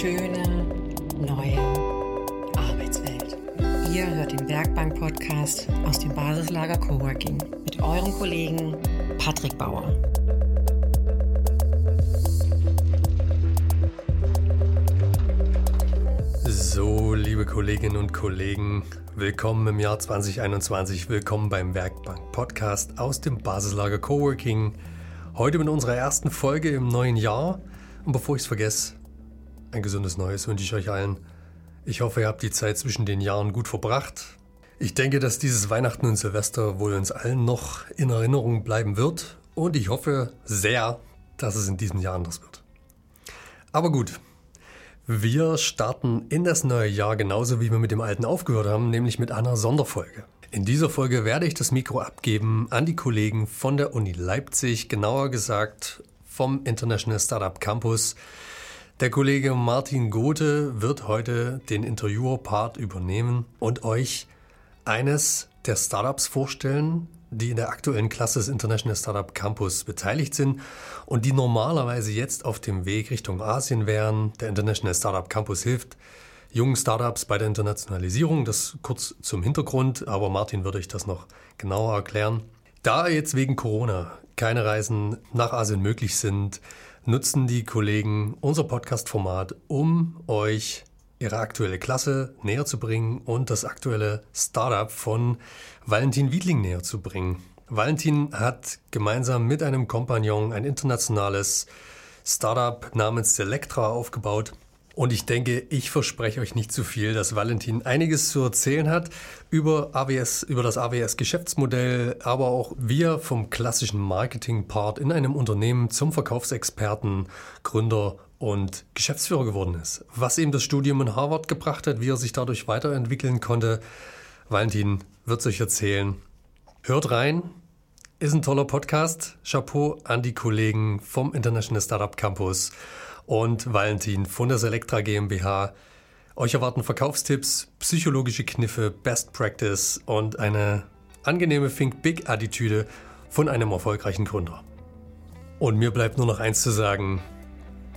schöne neue Arbeitswelt. Ihr hört den Werkbank-Podcast aus dem Basislager Coworking mit eurem Kollegen Patrick Bauer. So, liebe Kolleginnen und Kollegen, willkommen im Jahr 2021, willkommen beim Werkbank Podcast aus dem Basislager Coworking. Heute mit unserer ersten Folge im neuen Jahr. Und bevor ich es vergesse, ein gesundes Neues wünsche ich euch allen. Ich hoffe, ihr habt die Zeit zwischen den Jahren gut verbracht. Ich denke, dass dieses Weihnachten und Silvester wohl uns allen noch in Erinnerung bleiben wird. Und ich hoffe sehr, dass es in diesem Jahr anders wird. Aber gut, wir starten in das neue Jahr genauso wie wir mit dem alten aufgehört haben, nämlich mit einer Sonderfolge. In dieser Folge werde ich das Mikro abgeben an die Kollegen von der Uni Leipzig, genauer gesagt vom International Startup Campus. Der Kollege Martin Gothe wird heute den Interviewer-Part übernehmen und euch eines der Startups vorstellen, die in der aktuellen Klasse des International Startup Campus beteiligt sind und die normalerweise jetzt auf dem Weg Richtung Asien wären. Der International Startup Campus hilft jungen Startups bei der Internationalisierung. Das kurz zum Hintergrund, aber Martin würde euch das noch genauer erklären. Da jetzt wegen Corona keine Reisen nach Asien möglich sind, nutzen die Kollegen unser Podcast-Format, um euch ihre aktuelle Klasse näher zu bringen und das aktuelle Startup von Valentin Wiedling näher zu bringen. Valentin hat gemeinsam mit einem Kompagnon ein internationales Startup namens Selectra aufgebaut. Und ich denke, ich verspreche euch nicht zu viel, dass Valentin einiges zu erzählen hat über AWS, über das AWS-Geschäftsmodell, aber auch wie er vom klassischen Marketing-Part in einem Unternehmen zum Verkaufsexperten, Gründer und Geschäftsführer geworden ist. Was ihm das Studium in Harvard gebracht hat, wie er sich dadurch weiterentwickeln konnte. Valentin wird es euch erzählen. Hört rein. Ist ein toller Podcast. Chapeau an die Kollegen vom International Startup Campus und Valentin von der Selectra GmbH. Euch erwarten Verkaufstipps, psychologische Kniffe, Best Practice und eine angenehme Think Big Attitüde von einem erfolgreichen Gründer. Und mir bleibt nur noch eins zu sagen.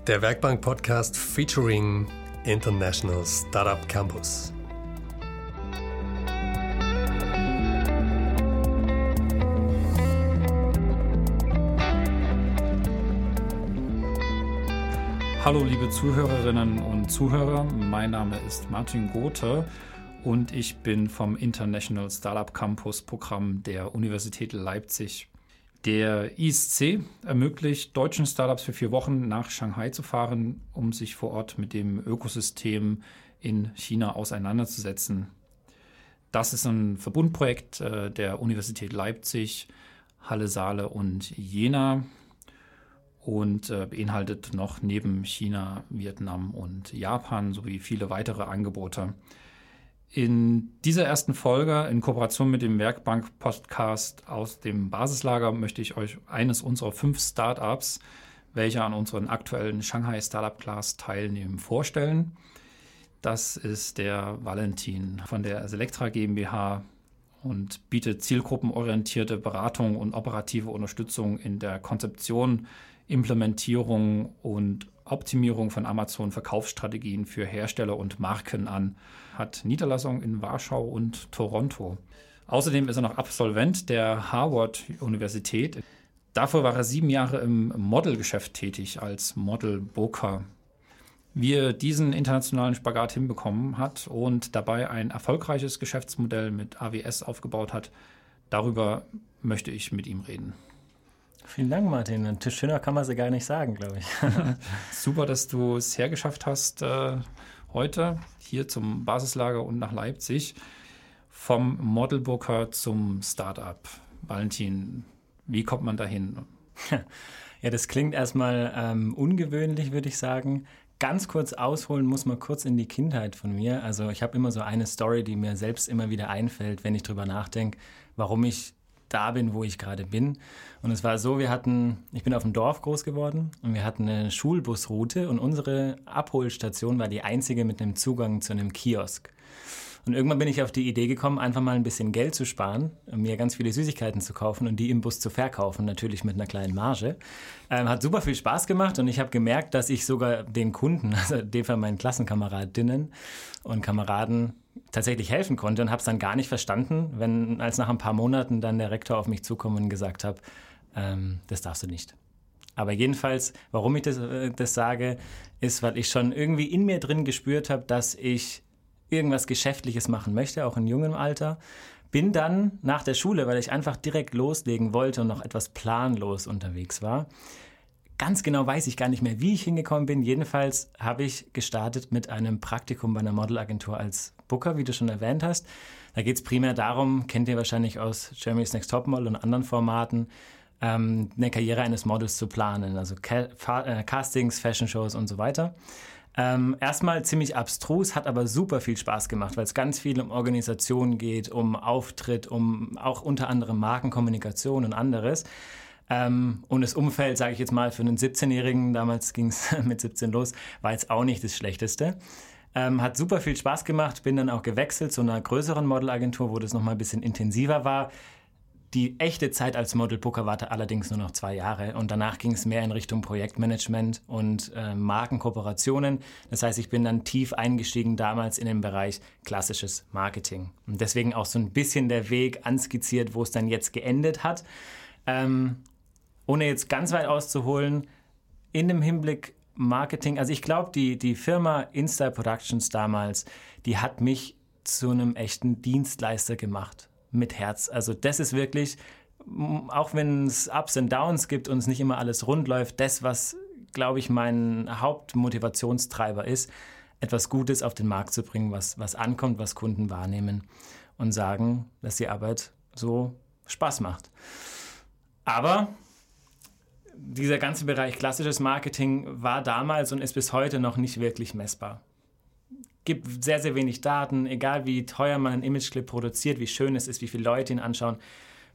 Der Werkbank Podcast featuring International Startup Campus. Hallo liebe Zuhörerinnen und Zuhörer, mein Name ist Martin Gothe und ich bin vom International Startup Campus Programm der Universität Leipzig. Der ISC ermöglicht deutschen Startups für vier Wochen nach Shanghai zu fahren, um sich vor Ort mit dem Ökosystem in China auseinanderzusetzen. Das ist ein Verbundprojekt äh, der Universität Leipzig, Halle Saale und Jena und äh, beinhaltet noch neben China, Vietnam und Japan sowie viele weitere Angebote. In dieser ersten Folge in Kooperation mit dem Werkbank Podcast aus dem Basislager möchte ich euch eines unserer fünf Startups, welche an unseren aktuellen Shanghai Startup Class teilnehmen, vorstellen. Das ist der Valentin von der Selectra GmbH und bietet zielgruppenorientierte Beratung und operative Unterstützung in der Konzeption, Implementierung und Optimierung von Amazon-Verkaufsstrategien für Hersteller und Marken an, hat Niederlassungen in Warschau und Toronto. Außerdem ist er noch Absolvent der Harvard-Universität. Dafür war er sieben Jahre im Modelgeschäft tätig als Model-Booker. Wie er diesen internationalen Spagat hinbekommen hat und dabei ein erfolgreiches Geschäftsmodell mit AWS aufgebaut hat, darüber möchte ich mit ihm reden. Vielen Dank, Martin. Und schöner kann man sie gar nicht sagen, glaube ich. Super, dass du es hergeschafft hast, äh, heute hier zum Basislager und nach Leipzig. Vom Modelbooker zum Startup. Valentin, wie kommt man dahin? Ja, das klingt erstmal ähm, ungewöhnlich, würde ich sagen. Ganz kurz ausholen muss man kurz in die Kindheit von mir. Also ich habe immer so eine Story, die mir selbst immer wieder einfällt, wenn ich drüber nachdenke, warum ich da bin, wo ich gerade bin. Und es war so, wir hatten, ich bin auf dem Dorf groß geworden und wir hatten eine Schulbusroute und unsere Abholstation war die einzige mit einem Zugang zu einem Kiosk. Und irgendwann bin ich auf die Idee gekommen, einfach mal ein bisschen Geld zu sparen, mir ganz viele Süßigkeiten zu kaufen und die im Bus zu verkaufen, natürlich mit einer kleinen Marge. Ähm, hat super viel Spaß gemacht und ich habe gemerkt, dass ich sogar den Kunden, also dem von meinen Klassenkameradinnen und Kameraden, tatsächlich helfen konnte und habe es dann gar nicht verstanden, wenn als nach ein paar Monaten dann der Rektor auf mich zukommt und gesagt hat, ähm, das darfst du nicht. Aber jedenfalls, warum ich das, äh, das sage, ist, weil ich schon irgendwie in mir drin gespürt habe, dass ich irgendwas Geschäftliches machen möchte, auch in jungem Alter. Bin dann nach der Schule, weil ich einfach direkt loslegen wollte und noch etwas planlos unterwegs war. Ganz genau weiß ich gar nicht mehr, wie ich hingekommen bin. Jedenfalls habe ich gestartet mit einem Praktikum bei einer Modelagentur als Booker, wie du schon erwähnt hast. Da geht es primär darum, kennt ihr wahrscheinlich aus Germany's Next Topmodel und anderen Formaten, ähm, eine Karriere eines Models zu planen, also äh, Castings, Fashion Shows und so weiter. Ähm, erstmal ziemlich abstrus, hat aber super viel Spaß gemacht, weil es ganz viel um Organisation geht, um Auftritt, um auch unter anderem Markenkommunikation und anderes. Ähm, und das Umfeld, sage ich jetzt mal, für einen 17-Jährigen, damals ging es mit 17 los, war jetzt auch nicht das Schlechteste. Ähm, hat super viel Spaß gemacht, bin dann auch gewechselt zu einer größeren Modelagentur, wo das nochmal ein bisschen intensiver war. Die echte Zeit als Model Booker war allerdings nur noch zwei Jahre und danach ging es mehr in Richtung Projektmanagement und äh, Markenkooperationen. Das heißt, ich bin dann tief eingestiegen damals in den Bereich klassisches Marketing. Und deswegen auch so ein bisschen der Weg anskizziert, wo es dann jetzt geendet hat. Ähm, ohne jetzt ganz weit auszuholen, in dem Hinblick Marketing, also ich glaube, die, die Firma Insta Productions damals, die hat mich zu einem echten Dienstleister gemacht mit Herz. Also das ist wirklich, auch wenn es Ups und Downs gibt und es nicht immer alles rund läuft, das, was, glaube ich, mein Hauptmotivationstreiber ist, etwas Gutes auf den Markt zu bringen, was, was ankommt, was Kunden wahrnehmen und sagen, dass die Arbeit so Spaß macht. Aber dieser ganze Bereich klassisches Marketing war damals und ist bis heute noch nicht wirklich messbar gibt sehr, sehr wenig Daten, egal wie teuer man einen Imageclip produziert, wie schön es ist, wie viele Leute ihn anschauen.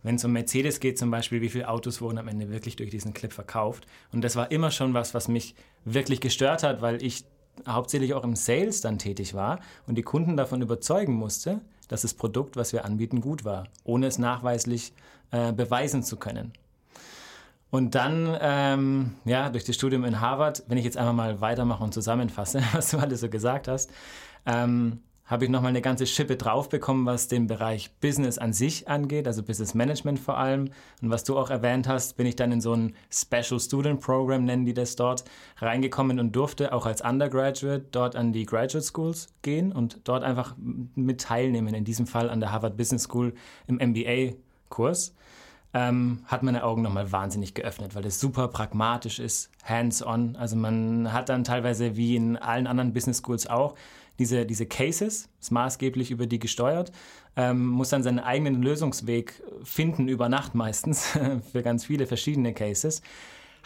Wenn es um Mercedes geht zum Beispiel, wie viele Autos wurden am Ende wirklich durch diesen Clip verkauft. Und das war immer schon was, was mich wirklich gestört hat, weil ich hauptsächlich auch im Sales dann tätig war und die Kunden davon überzeugen musste, dass das Produkt, was wir anbieten, gut war, ohne es nachweislich äh, beweisen zu können. Und dann, ähm, ja, durch das Studium in Harvard, wenn ich jetzt einfach mal weitermache und zusammenfasse, was du alles so gesagt hast, ähm, habe ich nochmal eine ganze Schippe drauf bekommen, was den Bereich Business an sich angeht, also Business Management vor allem. Und was du auch erwähnt hast, bin ich dann in so ein Special Student Program, nennen die das dort, reingekommen und durfte auch als Undergraduate dort an die Graduate Schools gehen und dort einfach mit teilnehmen, in diesem Fall an der Harvard Business School im MBA-Kurs ähm, hat meine Augen nochmal wahnsinnig geöffnet, weil es super pragmatisch ist, hands-on. Also man hat dann teilweise wie in allen anderen Business Schools auch diese, diese Cases, ist maßgeblich über die gesteuert, ähm, muss dann seinen eigenen Lösungsweg finden über Nacht meistens für ganz viele verschiedene Cases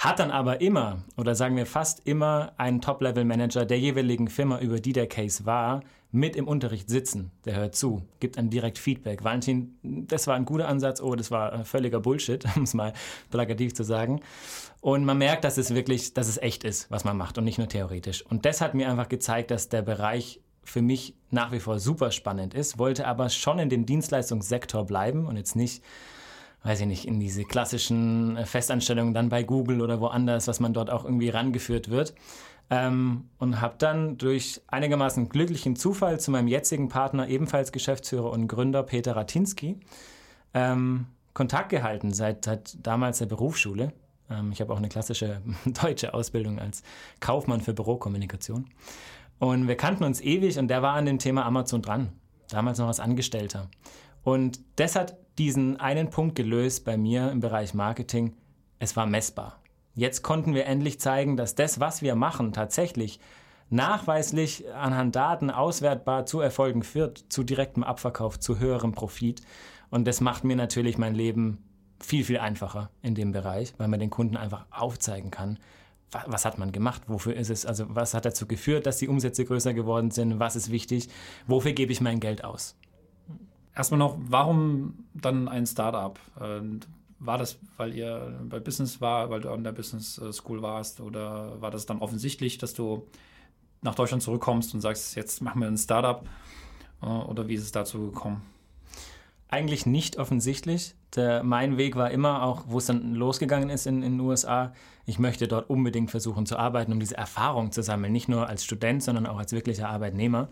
hat dann aber immer, oder sagen wir fast immer, einen Top-Level-Manager der jeweiligen Firma, über die der Case war, mit im Unterricht sitzen. Der hört zu, gibt dann direkt Feedback. Valentin, das war ein guter Ansatz, oh, das war äh, völliger Bullshit, um es mal plakativ zu sagen. Und man merkt, dass es wirklich, dass es echt ist, was man macht und nicht nur theoretisch. Und das hat mir einfach gezeigt, dass der Bereich für mich nach wie vor super spannend ist, wollte aber schon in dem Dienstleistungssektor bleiben und jetzt nicht weiß ich nicht, in diese klassischen Festanstellungen dann bei Google oder woanders, was man dort auch irgendwie rangeführt wird. Ähm, und habe dann durch einigermaßen glücklichen Zufall zu meinem jetzigen Partner, ebenfalls Geschäftsführer und Gründer Peter Ratinski, ähm, Kontakt gehalten seit, seit damals der Berufsschule. Ähm, ich habe auch eine klassische deutsche Ausbildung als Kaufmann für Bürokommunikation. Und wir kannten uns ewig und der war an dem Thema Amazon dran, damals noch als Angestellter. Und das hat diesen einen Punkt gelöst bei mir im Bereich Marketing. Es war messbar. Jetzt konnten wir endlich zeigen, dass das, was wir machen, tatsächlich nachweislich anhand Daten auswertbar zu Erfolgen führt, zu direktem Abverkauf, zu höherem Profit. Und das macht mir natürlich mein Leben viel, viel einfacher in dem Bereich, weil man den Kunden einfach aufzeigen kann, was hat man gemacht, wofür ist es, also was hat dazu geführt, dass die Umsätze größer geworden sind, was ist wichtig, wofür gebe ich mein Geld aus. Erstmal noch, warum dann ein Startup? War das, weil ihr bei Business war, weil du an der Business äh, School warst oder war das dann offensichtlich, dass du nach Deutschland zurückkommst und sagst, jetzt machen wir ein Startup? Äh, oder wie ist es dazu gekommen? Eigentlich nicht offensichtlich. Der, mein Weg war immer auch, wo es dann losgegangen ist in, in den USA, ich möchte dort unbedingt versuchen zu arbeiten, um diese Erfahrung zu sammeln, nicht nur als Student, sondern auch als wirklicher Arbeitnehmer.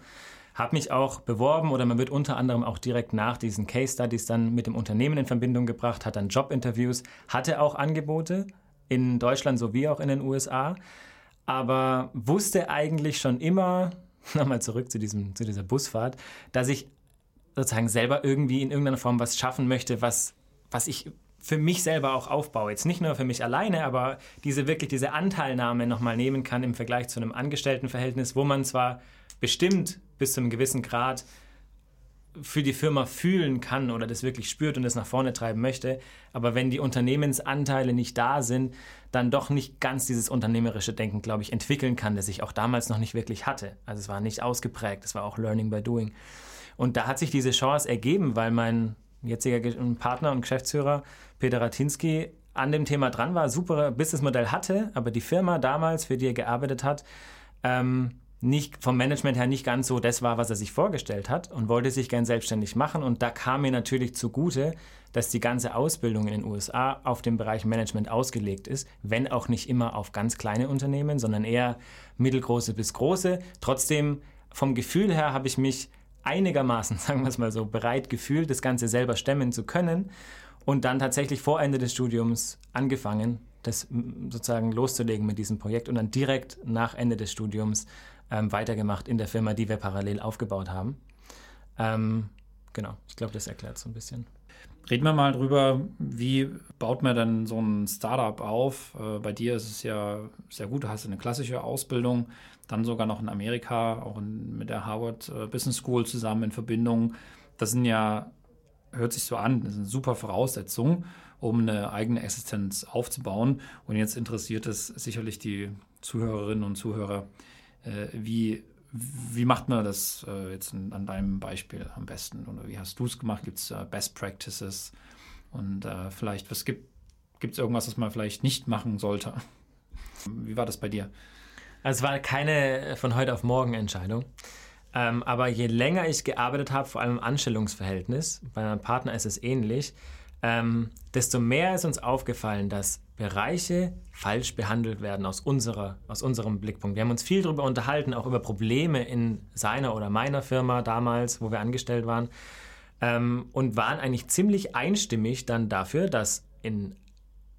Habe mich auch beworben oder man wird unter anderem auch direkt nach diesen Case Studies dann mit dem Unternehmen in Verbindung gebracht, hat dann Jobinterviews, hatte auch Angebote in Deutschland sowie auch in den USA, aber wusste eigentlich schon immer, nochmal zurück zu, diesem, zu dieser Busfahrt, dass ich sozusagen selber irgendwie in irgendeiner Form was schaffen möchte, was, was ich für mich selber auch aufbaue. Jetzt nicht nur für mich alleine, aber diese wirklich diese Anteilnahme nochmal nehmen kann im Vergleich zu einem Angestelltenverhältnis, wo man zwar bestimmt bis zu einem gewissen Grad für die Firma fühlen kann oder das wirklich spürt und das nach vorne treiben möchte. Aber wenn die Unternehmensanteile nicht da sind, dann doch nicht ganz dieses unternehmerische Denken, glaube ich, entwickeln kann, das ich auch damals noch nicht wirklich hatte. Also es war nicht ausgeprägt, es war auch Learning by Doing. Und da hat sich diese Chance ergeben, weil mein jetziger Partner und Geschäftsführer Peter Ratinski an dem Thema dran war, super Businessmodell hatte, aber die Firma damals, für die er gearbeitet hat, ähm, nicht vom Management her nicht ganz so das war, was er sich vorgestellt hat und wollte sich gern selbstständig machen. Und da kam mir natürlich zugute, dass die ganze Ausbildung in den USA auf den Bereich Management ausgelegt ist, wenn auch nicht immer auf ganz kleine Unternehmen, sondern eher mittelgroße bis große. Trotzdem vom Gefühl her habe ich mich einigermaßen, sagen wir es mal so, bereit gefühlt, das Ganze selber stemmen zu können und dann tatsächlich vor Ende des Studiums angefangen, das sozusagen loszulegen mit diesem Projekt und dann direkt nach Ende des Studiums ähm, weitergemacht in der Firma, die wir parallel aufgebaut haben. Ähm, genau, ich glaube, das erklärt so ein bisschen. Reden wir mal drüber, wie baut man denn so ein Startup auf? Äh, bei dir ist es ja sehr gut, du hast eine klassische Ausbildung, dann sogar noch in Amerika, auch in, mit der Harvard äh, Business School zusammen in Verbindung. Das sind ja, hört sich so an, das sind super Voraussetzungen, um eine eigene Existenz aufzubauen. Und jetzt interessiert es sicherlich die Zuhörerinnen und Zuhörer, wie, wie macht man das äh, jetzt an deinem Beispiel am besten? Oder wie hast du es gemacht? Gibt es äh, Best Practices? Und äh, vielleicht, was gibt es irgendwas, was man vielleicht nicht machen sollte? Wie war das bei dir? Also es war keine von heute auf morgen Entscheidung. Ähm, aber je länger ich gearbeitet habe, vor allem im Anstellungsverhältnis, bei meinem Partner ist es ähnlich, ähm, desto mehr ist uns aufgefallen, dass Bereiche falsch behandelt werden aus, unserer, aus unserem Blickpunkt. Wir haben uns viel darüber unterhalten, auch über Probleme in seiner oder meiner Firma damals, wo wir angestellt waren, ähm, und waren eigentlich ziemlich einstimmig dann dafür, dass in,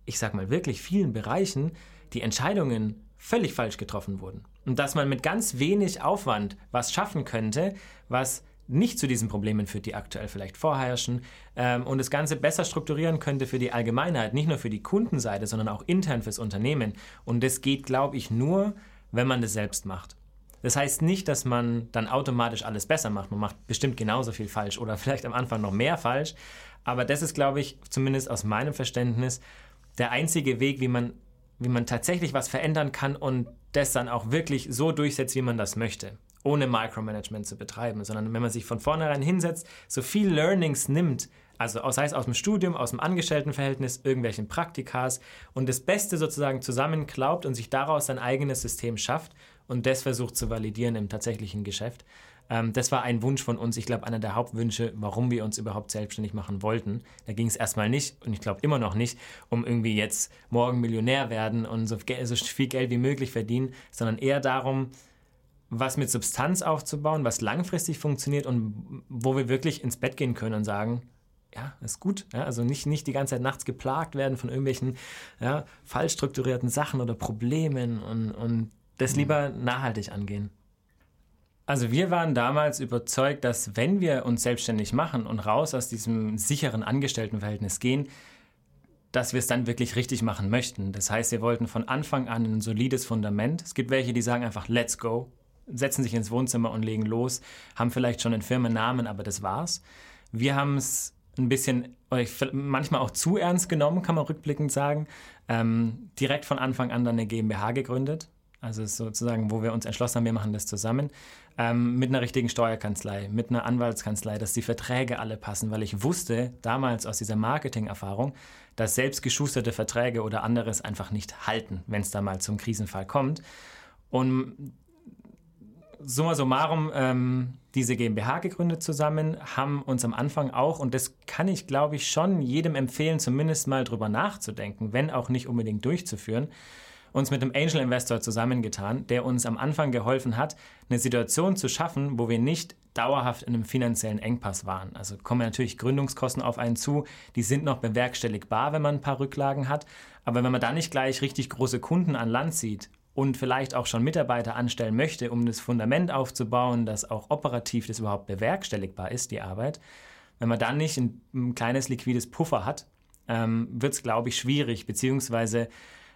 ich sag mal, wirklich vielen Bereichen die Entscheidungen völlig falsch getroffen wurden. Und dass man mit ganz wenig Aufwand was schaffen könnte, was nicht zu diesen Problemen führt, die aktuell vielleicht vorherrschen ähm, und das Ganze besser strukturieren könnte für die Allgemeinheit, nicht nur für die Kundenseite, sondern auch intern fürs Unternehmen. Und das geht, glaube ich, nur, wenn man das selbst macht. Das heißt nicht, dass man dann automatisch alles besser macht. Man macht bestimmt genauso viel falsch oder vielleicht am Anfang noch mehr falsch. Aber das ist, glaube ich, zumindest aus meinem Verständnis, der einzige Weg, wie man, wie man tatsächlich was verändern kann und das dann auch wirklich so durchsetzt, wie man das möchte ohne Micromanagement zu betreiben, sondern wenn man sich von vornherein hinsetzt, so viel Learnings nimmt, also sei es aus dem Studium, aus dem Angestelltenverhältnis, irgendwelchen Praktikas und das Beste sozusagen zusammenklaubt und sich daraus sein eigenes System schafft und das versucht zu validieren im tatsächlichen Geschäft. Ähm, das war ein Wunsch von uns, ich glaube, einer der Hauptwünsche, warum wir uns überhaupt selbstständig machen wollten. Da ging es erstmal nicht und ich glaube immer noch nicht, um irgendwie jetzt morgen Millionär werden und so, so viel Geld wie möglich verdienen, sondern eher darum, was mit Substanz aufzubauen, was langfristig funktioniert und wo wir wirklich ins Bett gehen können und sagen, ja, ist gut. Ja, also nicht, nicht die ganze Zeit nachts geplagt werden von irgendwelchen ja, falsch strukturierten Sachen oder Problemen und, und das lieber nachhaltig angehen. Also wir waren damals überzeugt, dass wenn wir uns selbstständig machen und raus aus diesem sicheren Angestelltenverhältnis gehen, dass wir es dann wirklich richtig machen möchten. Das heißt, wir wollten von Anfang an ein solides Fundament. Es gibt welche, die sagen einfach, let's go setzen sich ins Wohnzimmer und legen los, haben vielleicht schon einen Firmennamen, aber das war's. Wir haben es ein bisschen, manchmal auch zu ernst genommen, kann man rückblickend sagen. Ähm, direkt von Anfang an dann eine GmbH gegründet. Also sozusagen, wo wir uns entschlossen haben, wir machen das zusammen. Ähm, mit einer richtigen Steuerkanzlei, mit einer Anwaltskanzlei, dass die Verträge alle passen, weil ich wusste damals aus dieser Marketing-Erfahrung, dass selbst geschusterte Verträge oder anderes einfach nicht halten, wenn es da mal zum Krisenfall kommt. Und summa summarum, ähm, diese GmbH gegründet zusammen, haben uns am Anfang auch, und das kann ich glaube ich schon jedem empfehlen, zumindest mal drüber nachzudenken, wenn auch nicht unbedingt durchzuführen, uns mit einem Angel Investor zusammengetan, der uns am Anfang geholfen hat, eine Situation zu schaffen, wo wir nicht dauerhaft in einem finanziellen Engpass waren. Also kommen natürlich Gründungskosten auf einen zu, die sind noch bewerkstelligbar, wenn man ein paar Rücklagen hat. Aber wenn man da nicht gleich richtig große Kunden an Land sieht und vielleicht auch schon Mitarbeiter anstellen möchte, um das Fundament aufzubauen, dass auch operativ das überhaupt bewerkstelligbar ist, die Arbeit, wenn man dann nicht ein, ein kleines liquides Puffer hat, ähm, wird es, glaube ich, schwierig, beziehungsweise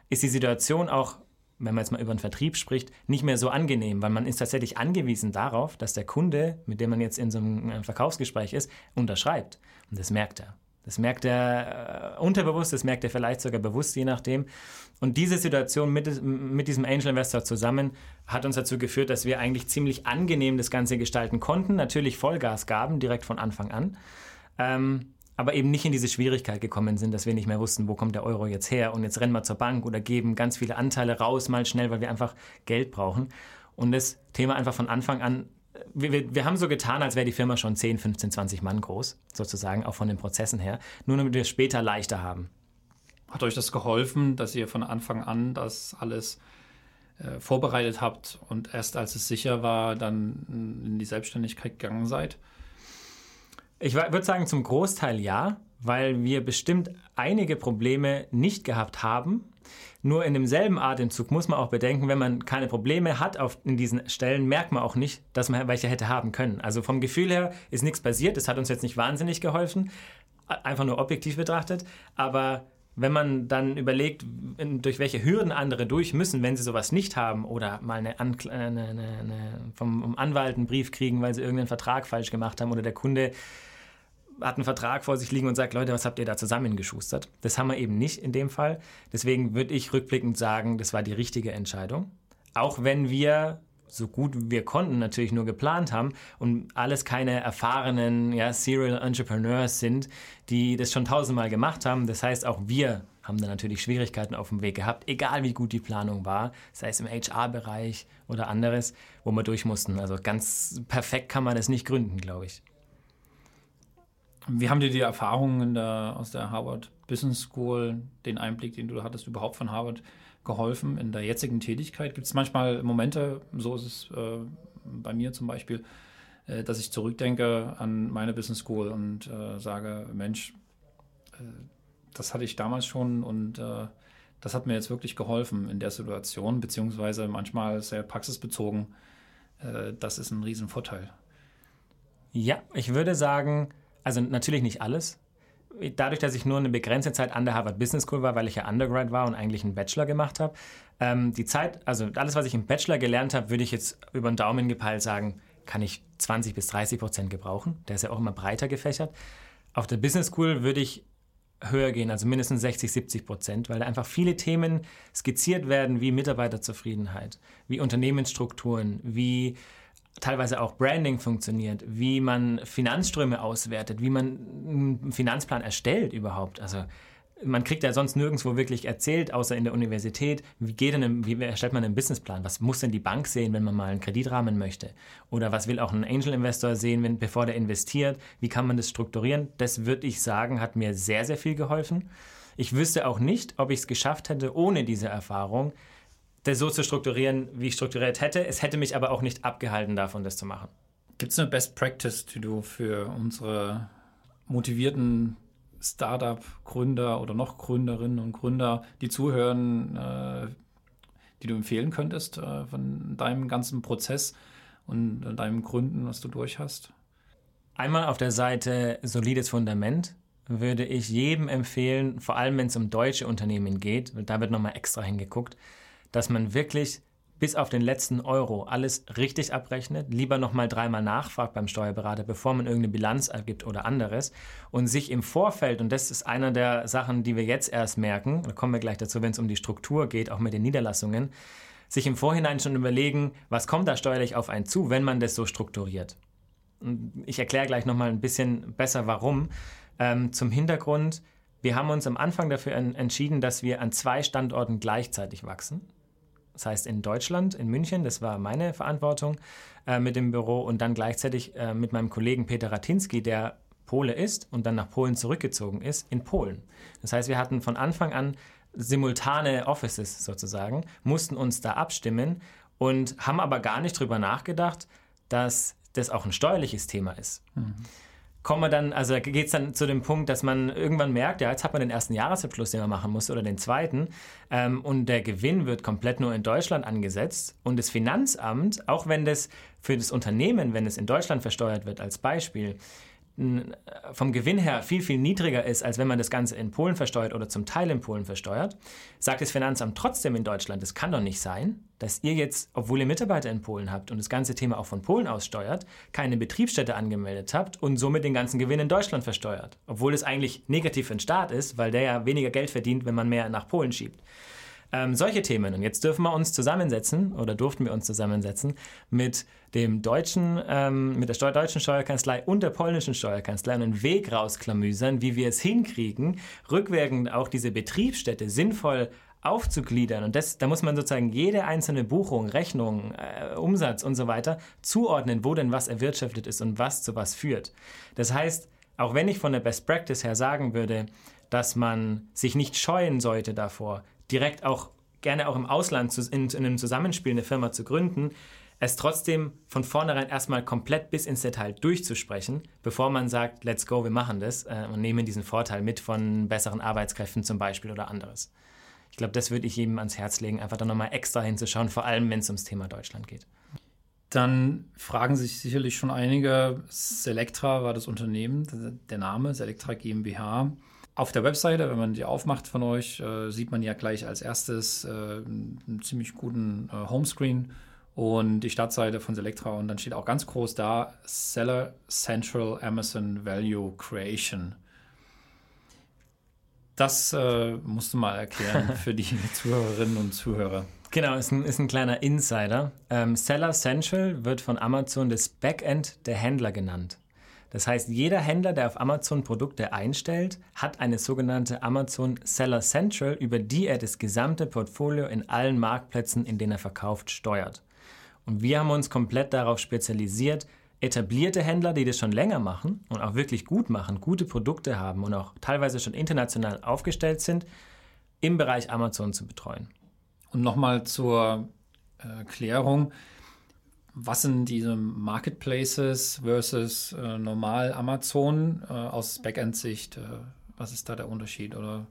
ist die Situation auch, wenn man jetzt mal über den Vertrieb spricht, nicht mehr so angenehm, weil man ist tatsächlich angewiesen darauf, dass der Kunde, mit dem man jetzt in so einem äh, Verkaufsgespräch ist, unterschreibt. Und das merkt er. Das merkt er äh, unterbewusst, das merkt er vielleicht sogar bewusst, je nachdem. Und diese Situation mit, mit diesem Angel Investor zusammen hat uns dazu geführt, dass wir eigentlich ziemlich angenehm das Ganze gestalten konnten. Natürlich Vollgas gaben, direkt von Anfang an. Ähm, aber eben nicht in diese Schwierigkeit gekommen sind, dass wir nicht mehr wussten, wo kommt der Euro jetzt her und jetzt rennen wir zur Bank oder geben ganz viele Anteile raus mal schnell, weil wir einfach Geld brauchen. Und das Thema einfach von Anfang an, wir, wir, wir haben so getan, als wäre die Firma schon 10, 15, 20 Mann groß, sozusagen, auch von den Prozessen her, nur damit wir es später leichter haben. Hat euch das geholfen, dass ihr von Anfang an das alles äh, vorbereitet habt und erst als es sicher war, dann in die Selbstständigkeit gegangen seid? Ich würde sagen, zum Großteil ja, weil wir bestimmt einige Probleme nicht gehabt haben. Nur in demselben Atemzug muss man auch bedenken, wenn man keine Probleme hat auf, in diesen Stellen, merkt man auch nicht, dass man welche hätte haben können. Also vom Gefühl her ist nichts passiert. Das hat uns jetzt nicht wahnsinnig geholfen, einfach nur objektiv betrachtet. Aber wenn man dann überlegt, durch welche Hürden andere durch müssen, wenn sie sowas nicht haben oder mal eine, Ankl eine, eine, eine vom Anwalt einen Brief kriegen, weil sie irgendeinen Vertrag falsch gemacht haben oder der Kunde hat einen Vertrag vor sich liegen und sagt, Leute, was habt ihr da zusammengeschustert? Das haben wir eben nicht in dem Fall. Deswegen würde ich rückblickend sagen, das war die richtige Entscheidung. Auch wenn wir so gut wir konnten natürlich nur geplant haben und alles keine erfahrenen ja, Serial Entrepreneurs sind, die das schon tausendmal gemacht haben. Das heißt, auch wir haben da natürlich Schwierigkeiten auf dem Weg gehabt, egal wie gut die Planung war, sei es im HR-Bereich oder anderes, wo wir durch mussten. Also ganz perfekt kann man das nicht gründen, glaube ich. Wie haben dir die Erfahrungen der, aus der Harvard Business School, den Einblick, den du hattest, überhaupt von Harvard geholfen in der jetzigen Tätigkeit? Gibt es manchmal Momente, so ist es äh, bei mir zum Beispiel, äh, dass ich zurückdenke an meine Business School und äh, sage, Mensch, äh, das hatte ich damals schon und äh, das hat mir jetzt wirklich geholfen in der Situation, beziehungsweise manchmal sehr praxisbezogen. Äh, das ist ein Riesenvorteil. Ja, ich würde sagen, also natürlich nicht alles. Dadurch, dass ich nur eine begrenzte Zeit an der Harvard Business School war, weil ich ja Undergrad war und eigentlich einen Bachelor gemacht habe, ähm, die Zeit, also alles, was ich im Bachelor gelernt habe, würde ich jetzt über den Daumen gepeilt sagen, kann ich 20 bis 30 Prozent gebrauchen. Der ist ja auch immer breiter gefächert. Auf der Business School würde ich höher gehen, also mindestens 60, 70 Prozent, weil da einfach viele Themen skizziert werden, wie Mitarbeiterzufriedenheit, wie Unternehmensstrukturen, wie teilweise auch Branding funktioniert, wie man Finanzströme auswertet, wie man einen Finanzplan erstellt überhaupt. Also man kriegt ja sonst nirgendwo wirklich erzählt, außer in der Universität, wie, geht denn, wie erstellt man einen Businessplan? Was muss denn die Bank sehen, wenn man mal einen Kreditrahmen möchte? Oder was will auch ein Angel Investor sehen, wenn, bevor der investiert? Wie kann man das strukturieren? Das würde ich sagen, hat mir sehr, sehr viel geholfen. Ich wüsste auch nicht, ob ich es geschafft hätte, ohne diese Erfahrung das so zu strukturieren, wie ich strukturiert hätte. Es hätte mich aber auch nicht abgehalten davon, das zu machen. Gibt es eine Best Practice, die du für unsere motivierten Startup-Gründer oder noch Gründerinnen und Gründer, die zuhören, äh, die du empfehlen könntest äh, von deinem ganzen Prozess und deinem Gründen, was du durch hast? Einmal auf der Seite solides Fundament würde ich jedem empfehlen, vor allem wenn es um deutsche Unternehmen geht, da wird nochmal extra hingeguckt, dass man wirklich bis auf den letzten Euro alles richtig abrechnet, lieber nochmal dreimal nachfragt beim Steuerberater, bevor man irgendeine Bilanz ergibt oder anderes und sich im Vorfeld, und das ist einer der Sachen, die wir jetzt erst merken, da kommen wir gleich dazu, wenn es um die Struktur geht, auch mit den Niederlassungen, sich im Vorhinein schon überlegen, was kommt da steuerlich auf einen zu, wenn man das so strukturiert. Ich erkläre gleich nochmal ein bisschen besser, warum. Ähm, zum Hintergrund, wir haben uns am Anfang dafür entschieden, dass wir an zwei Standorten gleichzeitig wachsen das heißt in Deutschland, in München, das war meine Verantwortung äh, mit dem Büro und dann gleichzeitig äh, mit meinem Kollegen Peter Ratinski, der Pole ist und dann nach Polen zurückgezogen ist, in Polen. Das heißt, wir hatten von Anfang an simultane Offices sozusagen, mussten uns da abstimmen und haben aber gar nicht drüber nachgedacht, dass das auch ein steuerliches Thema ist. Mhm. Kommen wir dann, also geht es dann zu dem Punkt, dass man irgendwann merkt, ja, jetzt hat man den ersten Jahresabschluss, den man machen muss, oder den zweiten, ähm, und der Gewinn wird komplett nur in Deutschland angesetzt. Und das Finanzamt, auch wenn das für das Unternehmen, wenn es in Deutschland versteuert wird, als Beispiel, vom Gewinn her viel, viel niedriger ist, als wenn man das Ganze in Polen versteuert oder zum Teil in Polen versteuert, sagt das Finanzamt trotzdem in Deutschland, es kann doch nicht sein, dass ihr jetzt, obwohl ihr Mitarbeiter in Polen habt und das ganze Thema auch von Polen aus steuert, keine Betriebsstätte angemeldet habt und somit den ganzen Gewinn in Deutschland versteuert. Obwohl es eigentlich negativ für den Staat ist, weil der ja weniger Geld verdient, wenn man mehr nach Polen schiebt. Ähm, solche Themen. Und jetzt dürfen wir uns zusammensetzen oder durften wir uns zusammensetzen mit dem deutschen, ähm, mit der Steu deutschen Steuerkanzlei und der polnischen Steuerkanzlei einen Weg rausklamüsern, wie wir es hinkriegen, rückwirkend auch diese Betriebsstätte sinnvoll aufzugliedern. Und das, da muss man sozusagen jede einzelne Buchung, Rechnung, äh, Umsatz und so weiter zuordnen, wo denn was erwirtschaftet ist und was zu was führt. Das heißt, auch wenn ich von der Best Practice her sagen würde, dass man sich nicht scheuen sollte davor, direkt auch gerne auch im Ausland in, in einem Zusammenspiel eine Firma zu gründen, es trotzdem von vornherein erstmal komplett bis ins Detail durchzusprechen, bevor man sagt, let's go, wir machen das äh, und nehmen diesen Vorteil mit von besseren Arbeitskräften zum Beispiel oder anderes. Ich glaube, das würde ich jedem ans Herz legen, einfach da nochmal extra hinzuschauen, vor allem wenn es ums Thema Deutschland geht. Dann fragen sich sicherlich schon einige, Selectra war das Unternehmen, der Name, Selectra GmbH. Auf der Webseite, wenn man die aufmacht von euch, äh, sieht man ja gleich als erstes äh, einen ziemlich guten äh, Homescreen und die Startseite von Selectra und dann steht auch ganz groß da Seller Central Amazon Value Creation. Das äh, musst du mal erklären für die Zuhörerinnen und Zuhörer. Genau, ist ein, ist ein kleiner Insider. Ähm, Seller Central wird von Amazon das Backend der Händler genannt. Das heißt, jeder Händler, der auf Amazon Produkte einstellt, hat eine sogenannte Amazon Seller Central, über die er das gesamte Portfolio in allen Marktplätzen, in denen er verkauft, steuert. Und wir haben uns komplett darauf spezialisiert, etablierte Händler, die das schon länger machen und auch wirklich gut machen, gute Produkte haben und auch teilweise schon international aufgestellt sind, im Bereich Amazon zu betreuen. Und nochmal zur äh, Klärung was sind diese Marketplaces versus äh, normal Amazon äh, aus Backend-Sicht? Äh, was ist da der Unterschied? Oder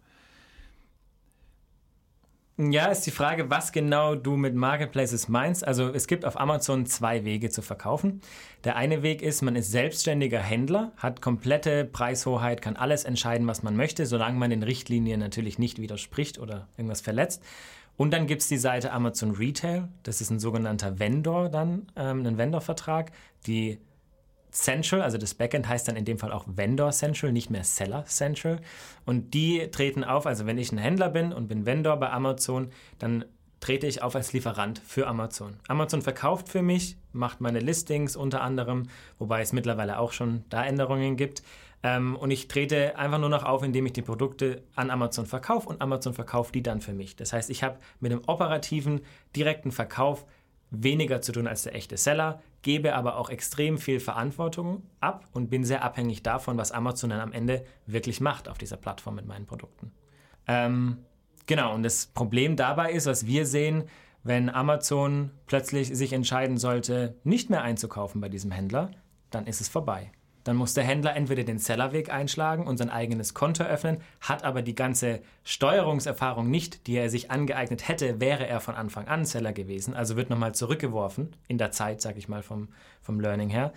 ja, ist die Frage, was genau du mit Marketplaces meinst. Also es gibt auf Amazon zwei Wege zu verkaufen. Der eine Weg ist, man ist selbstständiger Händler, hat komplette Preishoheit, kann alles entscheiden, was man möchte, solange man den Richtlinien natürlich nicht widerspricht oder irgendwas verletzt. Und dann gibt es die Seite Amazon Retail. Das ist ein sogenannter Vendor dann, ähm, ein Vendor-Vertrag. Die Central, also das Backend heißt dann in dem Fall auch Vendor Central, nicht mehr Seller Central. Und die treten auf, also wenn ich ein Händler bin und bin Vendor bei Amazon, dann trete ich auf als Lieferant für Amazon. Amazon verkauft für mich, macht meine Listings unter anderem, wobei es mittlerweile auch schon da Änderungen gibt. Ähm, und ich trete einfach nur noch auf, indem ich die Produkte an Amazon verkaufe und Amazon verkauft die dann für mich. Das heißt, ich habe mit dem operativen, direkten Verkauf weniger zu tun als der echte Seller, gebe aber auch extrem viel Verantwortung ab und bin sehr abhängig davon, was Amazon dann am Ende wirklich macht auf dieser Plattform mit meinen Produkten. Ähm, genau, und das Problem dabei ist, was wir sehen, wenn Amazon plötzlich sich entscheiden sollte, nicht mehr einzukaufen bei diesem Händler, dann ist es vorbei. Dann muss der Händler entweder den Sellerweg einschlagen und sein eigenes Konto öffnen, hat aber die ganze Steuerungserfahrung nicht, die er sich angeeignet hätte, wäre er von Anfang an Seller gewesen. Also wird nochmal zurückgeworfen in der Zeit, sag ich mal, vom, vom Learning her.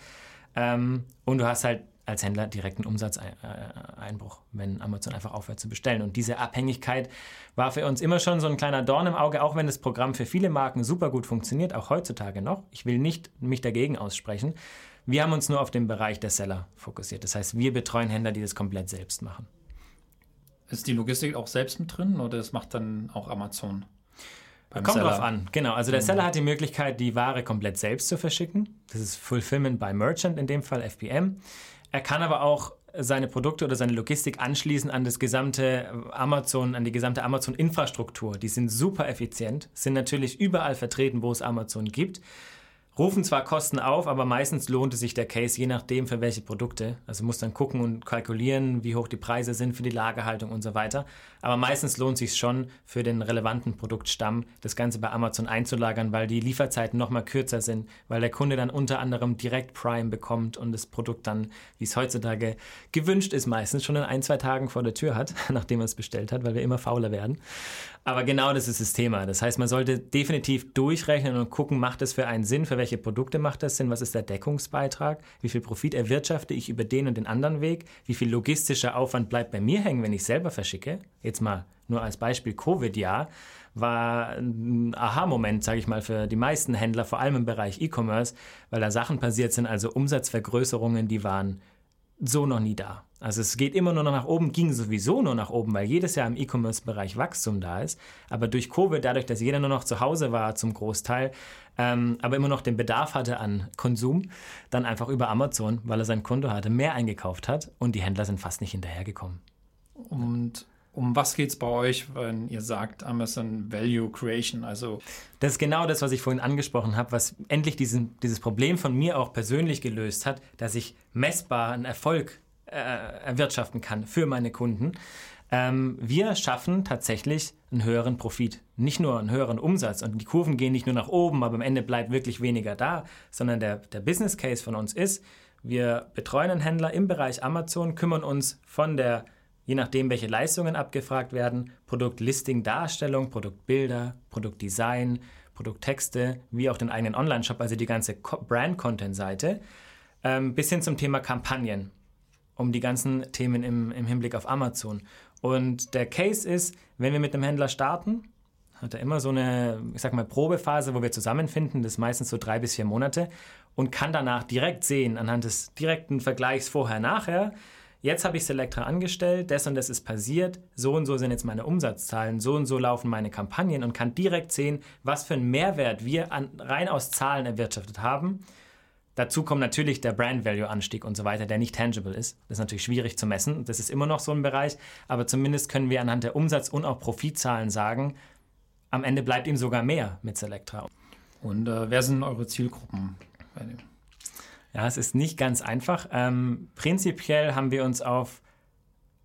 Ähm, und du hast halt als Händler direkten Umsatzeinbruch, wenn Amazon einfach aufhört zu bestellen. Und diese Abhängigkeit war für uns immer schon so ein kleiner Dorn im Auge, auch wenn das Programm für viele Marken super gut funktioniert, auch heutzutage noch. Ich will nicht mich dagegen aussprechen. Wir haben uns nur auf den Bereich der Seller fokussiert. Das heißt, wir betreuen Händler, die das komplett selbst machen. Ist die Logistik auch selbst mit drin oder das macht dann auch Amazon? Kommt Seller? drauf an, genau. Also der mhm. Seller hat die Möglichkeit, die Ware komplett selbst zu verschicken. Das ist Fulfillment by Merchant in dem Fall, FBM. Er kann aber auch seine Produkte oder seine Logistik anschließen an das gesamte Amazon, an die gesamte Amazon-Infrastruktur. Die sind super effizient, sind natürlich überall vertreten, wo es Amazon gibt rufen zwar Kosten auf, aber meistens lohnt es sich der Case, je nachdem für welche Produkte. Also muss dann gucken und kalkulieren, wie hoch die Preise sind für die Lagerhaltung und so weiter. Aber meistens lohnt sich schon für den relevanten Produktstamm, das Ganze bei Amazon einzulagern, weil die Lieferzeiten nochmal kürzer sind, weil der Kunde dann unter anderem direkt Prime bekommt und das Produkt dann, wie es heutzutage gewünscht ist, meistens schon in ein, zwei Tagen vor der Tür hat, nachdem er es bestellt hat, weil wir immer fauler werden. Aber genau das ist das Thema. Das heißt, man sollte definitiv durchrechnen und gucken, macht es für einen Sinn, für welche Produkte macht das Sinn, was ist der Deckungsbeitrag, wie viel Profit erwirtschafte ich über den und den anderen Weg, wie viel logistischer Aufwand bleibt bei mir hängen, wenn ich selber verschicke. Jetzt mal nur als Beispiel Covid-Jahr war ein Aha-Moment, sage ich mal, für die meisten Händler, vor allem im Bereich E-Commerce, weil da Sachen passiert sind, also Umsatzvergrößerungen, die waren so noch nie da. Also es geht immer nur noch nach oben, ging sowieso nur nach oben, weil jedes Jahr im E-Commerce-Bereich Wachstum da ist. Aber durch Covid, dadurch, dass jeder nur noch zu Hause war zum Großteil, ähm, aber immer noch den Bedarf hatte an Konsum, dann einfach über Amazon, weil er sein Konto hatte, mehr eingekauft hat und die Händler sind fast nicht hinterhergekommen. Und um was geht es bei euch, wenn ihr sagt Amazon Value Creation? Also das ist genau das, was ich vorhin angesprochen habe, was endlich diesen, dieses Problem von mir auch persönlich gelöst hat, dass ich messbar einen Erfolg äh, erwirtschaften kann für meine Kunden. Ähm, wir schaffen tatsächlich einen höheren Profit, nicht nur einen höheren Umsatz und die Kurven gehen nicht nur nach oben, aber am Ende bleibt wirklich weniger da, sondern der, der Business Case von uns ist, wir betreuen einen Händler im Bereich Amazon, kümmern uns von der je nachdem, welche Leistungen abgefragt werden, Produktlisting-Darstellung, Produktbilder, Produktdesign, Produkttexte, wie auch den eigenen Online-Shop, also die ganze Brand-Content-Seite, ähm, bis hin zum Thema Kampagnen, um die ganzen Themen im, im Hinblick auf Amazon. Und der Case ist, wenn wir mit einem Händler starten, hat er immer so eine, ich sag mal, Probephase, wo wir zusammenfinden, das ist meistens so drei bis vier Monate und kann danach direkt sehen, anhand des direkten Vergleichs vorher-nachher, jetzt habe ich Selectra angestellt, das und das ist passiert, so und so sind jetzt meine Umsatzzahlen, so und so laufen meine Kampagnen und kann direkt sehen, was für einen Mehrwert wir an, rein aus Zahlen erwirtschaftet haben. Dazu kommt natürlich der Brand Value Anstieg und so weiter, der nicht tangible ist. Das ist natürlich schwierig zu messen. Das ist immer noch so ein Bereich, aber zumindest können wir anhand der Umsatz- und auch Profitzahlen sagen, am Ende bleibt ihm sogar mehr mit Selectra. Und äh, wer sind eure Zielgruppen bei dem? Ja, es ist nicht ganz einfach. Ähm, prinzipiell haben wir uns auf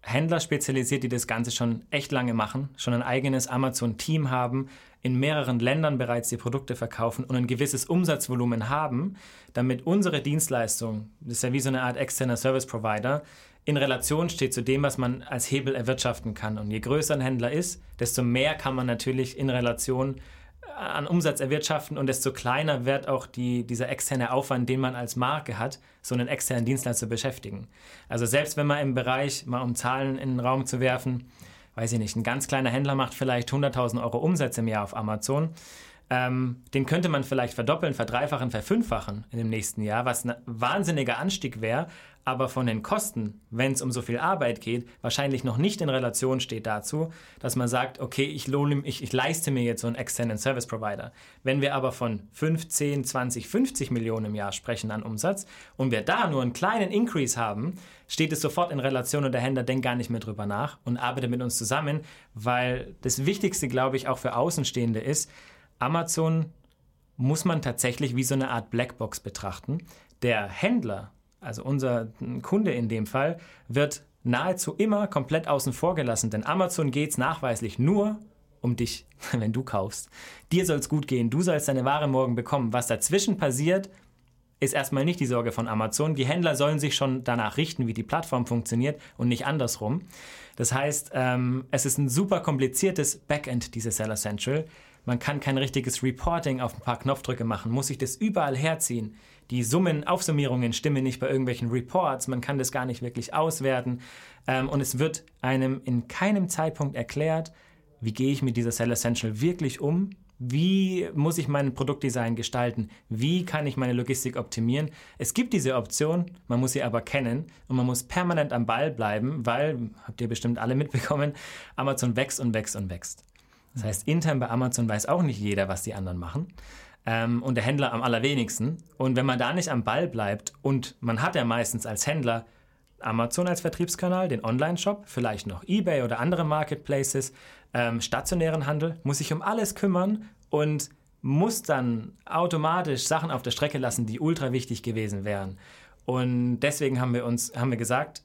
Händler spezialisiert, die das Ganze schon echt lange machen, schon ein eigenes Amazon-Team haben, in mehreren Ländern bereits die Produkte verkaufen und ein gewisses Umsatzvolumen haben, damit unsere Dienstleistung, das ist ja wie so eine Art externer Service Provider, in Relation steht zu dem, was man als Hebel erwirtschaften kann. Und je größer ein Händler ist, desto mehr kann man natürlich in Relation an Umsatz erwirtschaften und desto kleiner wird auch die, dieser externe Aufwand, den man als Marke hat, so einen externen Dienstleister zu beschäftigen. Also selbst wenn man im Bereich, mal um Zahlen in den Raum zu werfen, weiß ich nicht, ein ganz kleiner Händler macht vielleicht 100.000 Euro Umsatz im Jahr auf Amazon, ähm, den könnte man vielleicht verdoppeln, verdreifachen, verfünffachen in dem nächsten Jahr, was ein wahnsinniger Anstieg wäre, aber von den Kosten, wenn es um so viel Arbeit geht, wahrscheinlich noch nicht in Relation steht dazu, dass man sagt, okay, ich, lohne, ich, ich leiste mir jetzt so einen externen Service Provider. Wenn wir aber von 15, 20, 50 Millionen im Jahr sprechen an Umsatz und wir da nur einen kleinen Increase haben, steht es sofort in Relation und der Händler denkt gar nicht mehr drüber nach und arbeitet mit uns zusammen, weil das Wichtigste, glaube ich, auch für Außenstehende ist, Amazon muss man tatsächlich wie so eine Art Blackbox betrachten. Der Händler also unser Kunde in dem Fall, wird nahezu immer komplett außen vor gelassen, denn Amazon geht es nachweislich nur um dich, wenn du kaufst. Dir soll es gut gehen, du sollst deine Ware morgen bekommen. Was dazwischen passiert, ist erstmal nicht die Sorge von Amazon. Die Händler sollen sich schon danach richten, wie die Plattform funktioniert und nicht andersrum. Das heißt, ähm, es ist ein super kompliziertes Backend, diese Seller Central. Man kann kein richtiges Reporting auf ein paar Knopfdrücke machen, muss sich das überall herziehen. Die Summen, Aufsummierungen stimmen nicht bei irgendwelchen Reports, man kann das gar nicht wirklich auswerten. Ähm, und es wird einem in keinem Zeitpunkt erklärt, wie gehe ich mit dieser Seller Essential wirklich um, wie muss ich mein Produktdesign gestalten? Wie kann ich meine Logistik optimieren? Es gibt diese Option, man muss sie aber kennen und man muss permanent am Ball bleiben, weil, habt ihr bestimmt alle mitbekommen, Amazon wächst und wächst und wächst. Das heißt, intern bei Amazon weiß auch nicht jeder, was die anderen machen. Ähm, und der Händler am allerwenigsten. Und wenn man da nicht am Ball bleibt und man hat ja meistens als Händler Amazon als Vertriebskanal, den Online-Shop, vielleicht noch eBay oder andere Marketplaces, ähm, stationären Handel, muss sich um alles kümmern und muss dann automatisch Sachen auf der Strecke lassen, die ultra wichtig gewesen wären. Und deswegen haben wir uns haben wir gesagt,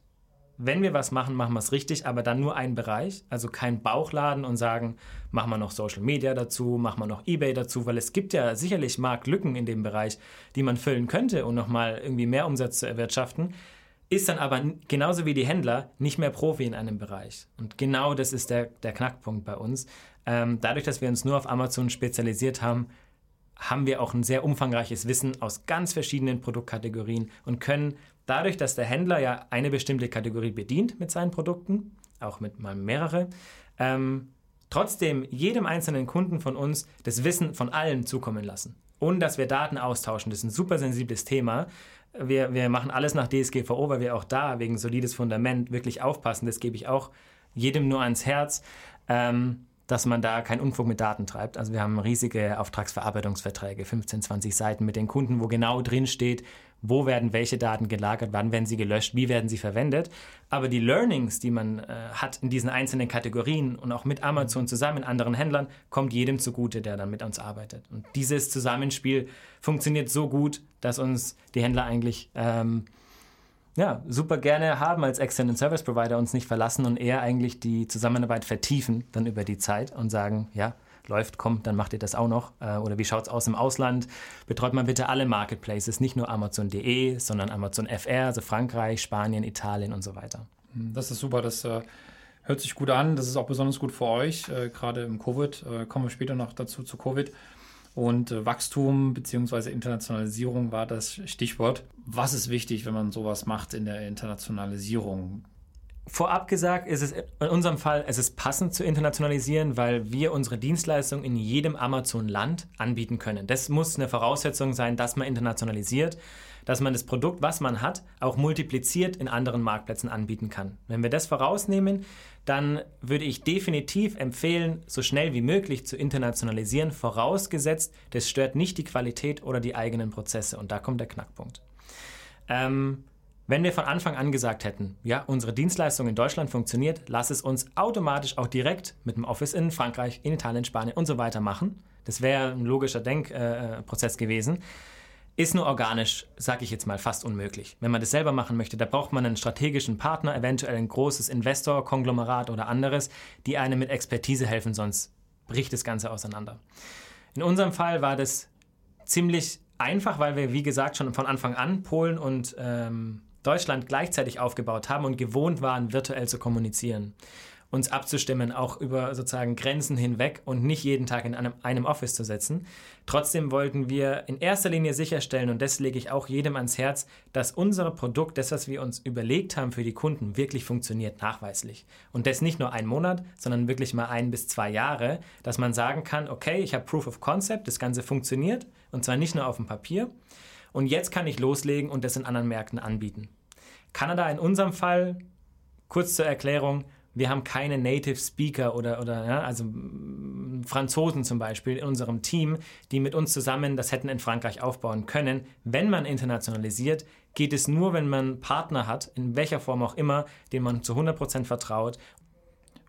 wenn wir was machen, machen wir es richtig, aber dann nur einen Bereich, also kein Bauchladen und sagen, machen wir noch Social Media dazu, machen wir noch eBay dazu, weil es gibt ja sicherlich Marktlücken in dem Bereich, die man füllen könnte, um nochmal irgendwie mehr Umsatz zu erwirtschaften ist dann aber genauso wie die Händler nicht mehr Profi in einem Bereich. Und genau das ist der, der Knackpunkt bei uns. Ähm, dadurch, dass wir uns nur auf Amazon spezialisiert haben, haben wir auch ein sehr umfangreiches Wissen aus ganz verschiedenen Produktkategorien und können dadurch, dass der Händler ja eine bestimmte Kategorie bedient mit seinen Produkten, auch mit mal mehrere, ähm, trotzdem jedem einzelnen Kunden von uns das Wissen von allen zukommen lassen. Und dass wir Daten austauschen. Das ist ein super sensibles Thema wir, wir machen alles nach DSGVO, weil wir auch da wegen solides Fundament wirklich aufpassen. Das gebe ich auch jedem nur ans Herz, ähm, dass man da keinen Unfug mit Daten treibt. Also wir haben riesige Auftragsverarbeitungsverträge, 15, 20 Seiten mit den Kunden, wo genau drin steht, wo werden welche Daten gelagert, wann werden sie gelöscht, wie werden sie verwendet. Aber die Learnings, die man äh, hat in diesen einzelnen Kategorien und auch mit Amazon zusammen, mit anderen Händlern, kommt jedem zugute, der dann mit uns arbeitet. Und dieses Zusammenspiel funktioniert so gut, dass uns die Händler eigentlich ähm, ja, super gerne haben als externen Service Provider, uns nicht verlassen und eher eigentlich die Zusammenarbeit vertiefen dann über die Zeit und sagen, ja, läuft, komm, dann macht ihr das auch noch. Äh, oder wie schaut es aus im Ausland? Betreut man bitte alle Marketplaces, nicht nur Amazon.de, sondern Amazon FR, also Frankreich, Spanien, Italien und so weiter. Hm, das ist super, das äh, hört sich gut an. Das ist auch besonders gut für euch, äh, gerade im Covid. Kommen wir später noch dazu zu Covid. Und Wachstum bzw. Internationalisierung war das Stichwort. Was ist wichtig, wenn man sowas macht in der Internationalisierung? Vorab gesagt ist es in unserem Fall, es ist passend zu internationalisieren, weil wir unsere Dienstleistung in jedem Amazon-Land anbieten können. Das muss eine Voraussetzung sein, dass man internationalisiert, dass man das Produkt, was man hat, auch multipliziert in anderen Marktplätzen anbieten kann. Wenn wir das vorausnehmen, dann würde ich definitiv empfehlen, so schnell wie möglich zu internationalisieren, vorausgesetzt, das stört nicht die Qualität oder die eigenen Prozesse. Und da kommt der Knackpunkt. Ähm, wenn wir von Anfang an gesagt hätten, ja, unsere Dienstleistung in Deutschland funktioniert, lass es uns automatisch auch direkt mit dem Office in Frankreich, in Italien, Spanien und so weiter machen. Das wäre ein logischer Denkprozess äh, gewesen. Ist nur organisch, sage ich jetzt mal, fast unmöglich. Wenn man das selber machen möchte, da braucht man einen strategischen Partner, eventuell ein großes Investor, Konglomerat oder anderes, die einem mit Expertise helfen, sonst bricht das Ganze auseinander. In unserem Fall war das ziemlich einfach, weil wir, wie gesagt, schon von Anfang an Polen und ähm, Deutschland gleichzeitig aufgebaut haben und gewohnt waren, virtuell zu kommunizieren. Uns abzustimmen, auch über sozusagen Grenzen hinweg und nicht jeden Tag in einem, einem Office zu setzen. Trotzdem wollten wir in erster Linie sicherstellen, und das lege ich auch jedem ans Herz, dass unser Produkt, das, was wir uns überlegt haben für die Kunden, wirklich funktioniert, nachweislich. Und das nicht nur ein Monat, sondern wirklich mal ein bis zwei Jahre, dass man sagen kann, okay, ich habe Proof of Concept, das Ganze funktioniert, und zwar nicht nur auf dem Papier. Und jetzt kann ich loslegen und das in anderen Märkten anbieten. Kanada in unserem Fall, kurz zur Erklärung, wir haben keine Native Speaker oder, oder ja, also Franzosen zum Beispiel in unserem Team, die mit uns zusammen das hätten in Frankreich aufbauen können. Wenn man internationalisiert, geht es nur, wenn man Partner hat, in welcher Form auch immer, dem man zu 100% vertraut.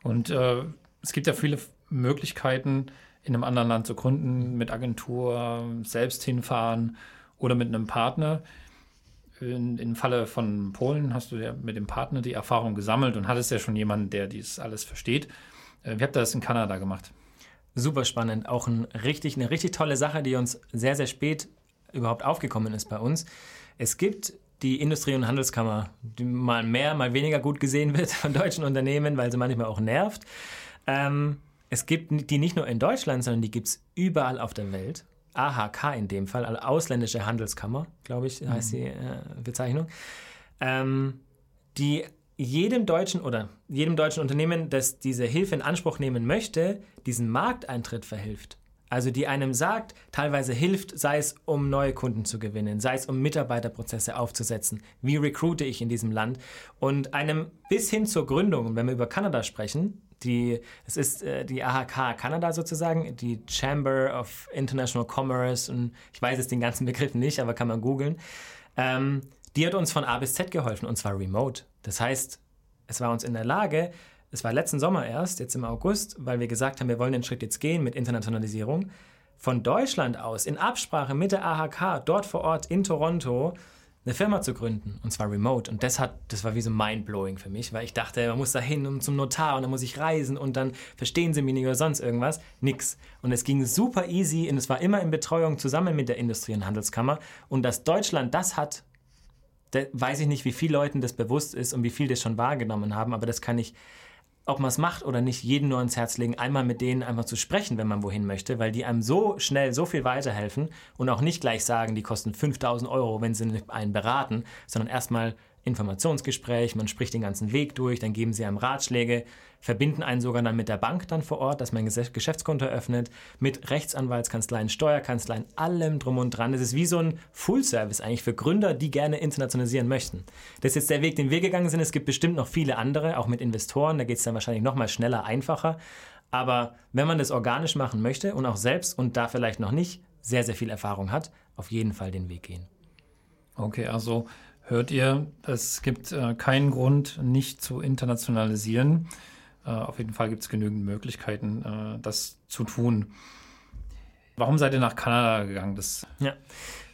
Und äh, es gibt ja viele Möglichkeiten, in einem anderen Land zu gründen, mit Agentur, selbst hinfahren oder mit einem Partner. In, Im Falle von Polen hast du ja mit dem Partner die Erfahrung gesammelt und hattest ja schon jemanden, der dies alles versteht. Äh, wie habt ihr das in Kanada gemacht? Super spannend. Auch ein richtig, eine richtig tolle Sache, die uns sehr, sehr spät überhaupt aufgekommen ist bei uns. Es gibt die Industrie- und Handelskammer, die mal mehr, mal weniger gut gesehen wird von deutschen Unternehmen, weil sie manchmal auch nervt. Ähm, es gibt die nicht nur in Deutschland, sondern die gibt es überall auf der Welt. AHK in dem Fall, also Ausländische Handelskammer, glaube ich, heißt die äh, Bezeichnung, ähm, die jedem deutschen oder jedem deutschen Unternehmen, das diese Hilfe in Anspruch nehmen möchte, diesen Markteintritt verhilft. Also die einem sagt, teilweise hilft, sei es um neue Kunden zu gewinnen, sei es um Mitarbeiterprozesse aufzusetzen, wie recruite ich in diesem Land? Und einem bis hin zur Gründung, wenn wir über Kanada sprechen, die, es ist äh, die AHK Kanada sozusagen, die Chamber of International Commerce und ich weiß jetzt den ganzen Begriff nicht, aber kann man googeln. Ähm, die hat uns von A bis Z geholfen und zwar remote. Das heißt, es war uns in der Lage, es war letzten Sommer erst, jetzt im August, weil wir gesagt haben, wir wollen den Schritt jetzt gehen mit Internationalisierung, von Deutschland aus in Absprache mit der AHK dort vor Ort in Toronto eine Firma zu gründen und zwar remote. Und das hat das war wie so mindblowing für mich, weil ich dachte, man muss da hin um zum Notar und dann muss ich reisen und dann verstehen sie mich nicht oder sonst irgendwas, nix. Und es ging super easy und es war immer in Betreuung zusammen mit der Industrie- und Handelskammer. Und dass Deutschland das hat, da weiß ich nicht, wie vielen Leuten das bewusst ist und wie viel das schon wahrgenommen haben, aber das kann ich ob man es macht oder nicht, jedem nur ans Herz legen, einmal mit denen einfach zu sprechen, wenn man wohin möchte, weil die einem so schnell so viel weiterhelfen und auch nicht gleich sagen, die kosten 5000 Euro, wenn sie einen beraten, sondern erstmal Informationsgespräch, man spricht den ganzen Weg durch, dann geben sie einem Ratschläge, verbinden einen sogar dann mit der Bank dann vor Ort, dass man ein Geschäftskonto eröffnet, mit Rechtsanwaltskanzleien, Steuerkanzleien, allem drum und dran. Das ist wie so ein Full-Service eigentlich für Gründer, die gerne internationalisieren möchten. Das ist jetzt der Weg, den wir gegangen sind. Es gibt bestimmt noch viele andere, auch mit Investoren. Da geht es dann wahrscheinlich noch mal schneller, einfacher. Aber wenn man das organisch machen möchte und auch selbst und da vielleicht noch nicht sehr, sehr viel Erfahrung hat, auf jeden Fall den Weg gehen. Okay, also hört ihr, es gibt äh, keinen Grund, nicht zu internationalisieren. Äh, auf jeden Fall gibt es genügend Möglichkeiten, äh, das zu tun. Warum seid ihr nach Kanada gegangen? Das ja.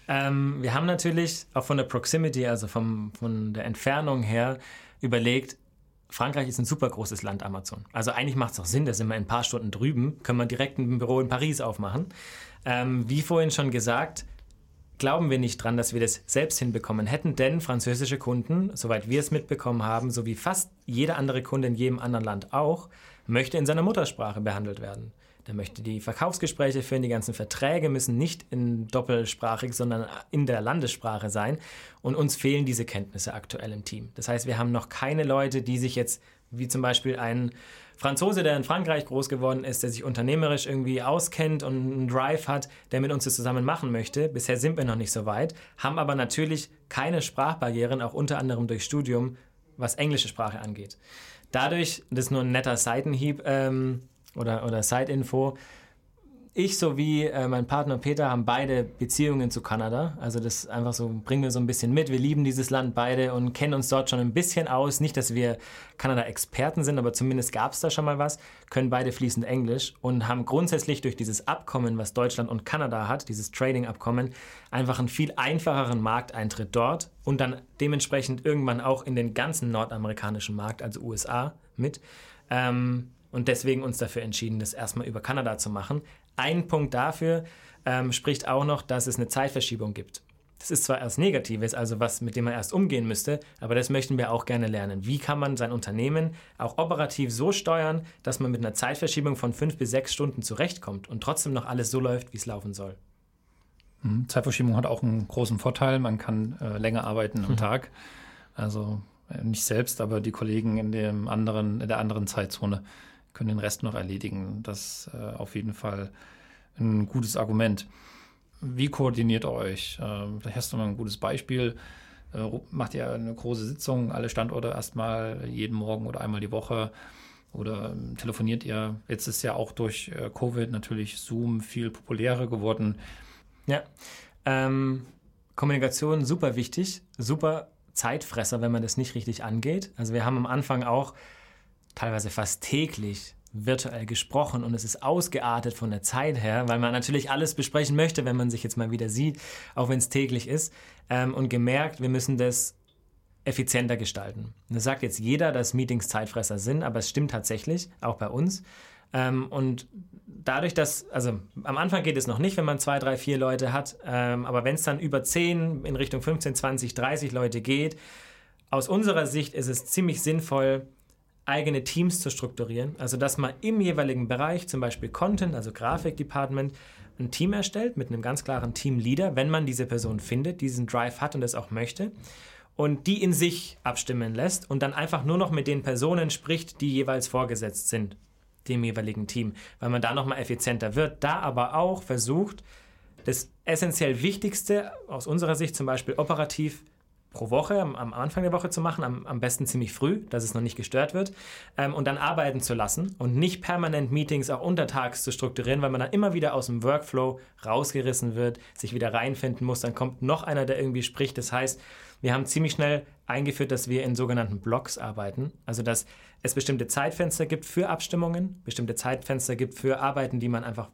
Ähm, wir haben natürlich auch von der Proximity, also vom, von der Entfernung her, überlegt, Frankreich ist ein super großes Land, Amazon. Also eigentlich macht es auch Sinn, da sind wir in ein paar Stunden drüben, können wir direkt ein Büro in Paris aufmachen. Ähm, wie vorhin schon gesagt, glauben wir nicht dran, dass wir das selbst hinbekommen hätten, denn französische Kunden, soweit wir es mitbekommen haben, so wie fast jeder andere Kunde in jedem anderen Land auch, möchte in seiner Muttersprache behandelt werden. Der möchte die Verkaufsgespräche führen, die ganzen Verträge müssen nicht in doppelsprachig, sondern in der Landessprache sein. Und uns fehlen diese Kenntnisse aktuell im Team. Das heißt, wir haben noch keine Leute, die sich jetzt, wie zum Beispiel ein Franzose, der in Frankreich groß geworden ist, der sich unternehmerisch irgendwie auskennt und einen Drive hat, der mit uns das zusammen machen möchte. Bisher sind wir noch nicht so weit, haben aber natürlich keine Sprachbarrieren, auch unter anderem durch Studium, was englische Sprache angeht. Dadurch, das ist nur ein netter Seitenhieb ähm, oder, oder Side-Info, ich sowie äh, mein Partner Peter haben beide Beziehungen zu Kanada. Also das einfach so, bringen wir so ein bisschen mit. Wir lieben dieses Land beide und kennen uns dort schon ein bisschen aus. Nicht, dass wir Kanada-Experten sind, aber zumindest gab es da schon mal was. Können beide fließend Englisch und haben grundsätzlich durch dieses Abkommen, was Deutschland und Kanada hat, dieses Trading-Abkommen, einfach einen viel einfacheren Markteintritt dort und dann dementsprechend irgendwann auch in den ganzen nordamerikanischen Markt, also USA, mit. Ähm, und deswegen uns dafür entschieden, das erstmal über Kanada zu machen. Ein Punkt dafür ähm, spricht auch noch, dass es eine Zeitverschiebung gibt. Das ist zwar erst Negatives, also was, mit dem man erst umgehen müsste, aber das möchten wir auch gerne lernen. Wie kann man sein Unternehmen auch operativ so steuern, dass man mit einer Zeitverschiebung von fünf bis sechs Stunden zurechtkommt und trotzdem noch alles so läuft, wie es laufen soll? Mhm. Zeitverschiebung hat auch einen großen Vorteil. Man kann äh, länger arbeiten am mhm. Tag. Also äh, nicht selbst, aber die Kollegen in, dem anderen, in der anderen Zeitzone können den Rest noch erledigen. Das ist äh, auf jeden Fall ein gutes Argument. Wie koordiniert ihr euch? Äh, vielleicht hast du mal ein gutes Beispiel. Äh, macht ihr eine große Sitzung, alle Standorte erstmal jeden Morgen oder einmal die Woche? Oder ähm, telefoniert ihr? Jetzt ist ja auch durch äh, Covid natürlich Zoom viel populärer geworden. Ja, ähm, Kommunikation super wichtig, super Zeitfresser, wenn man das nicht richtig angeht. Also wir haben am Anfang auch teilweise fast täglich virtuell gesprochen und es ist ausgeartet von der Zeit her, weil man natürlich alles besprechen möchte, wenn man sich jetzt mal wieder sieht, auch wenn es täglich ist, ähm, und gemerkt, wir müssen das effizienter gestalten. Das sagt jetzt jeder, dass Meetings Zeitfresser sind, aber es stimmt tatsächlich, auch bei uns. Ähm, und dadurch, dass, also am Anfang geht es noch nicht, wenn man zwei, drei, vier Leute hat, ähm, aber wenn es dann über zehn in Richtung 15, 20, 30 Leute geht, aus unserer Sicht ist es ziemlich sinnvoll, eigene Teams zu strukturieren. Also dass man im jeweiligen Bereich, zum Beispiel Content, also Grafikdepartment, ein Team erstellt mit einem ganz klaren Teamleader, wenn man diese Person findet, diesen Drive hat und das auch möchte. Und die in sich abstimmen lässt und dann einfach nur noch mit den Personen spricht, die jeweils vorgesetzt sind, dem jeweiligen Team, weil man da nochmal effizienter wird. Da aber auch versucht, das essentiell Wichtigste aus unserer Sicht zum Beispiel operativ pro Woche, am, Anfang der Woche zu machen, am, am, besten ziemlich früh, dass es noch nicht gestört wird, ähm, und dann arbeiten zu lassen und nicht permanent Meetings auch untertags zu strukturieren, weil man dann immer wieder aus dem Workflow rausgerissen wird, sich wieder reinfinden muss, dann kommt noch einer, der irgendwie spricht. Das heißt, wir haben ziemlich schnell eingeführt, dass wir in sogenannten Blocks arbeiten, also dass es bestimmte Zeitfenster gibt für Abstimmungen, bestimmte Zeitfenster gibt für Arbeiten, die man einfach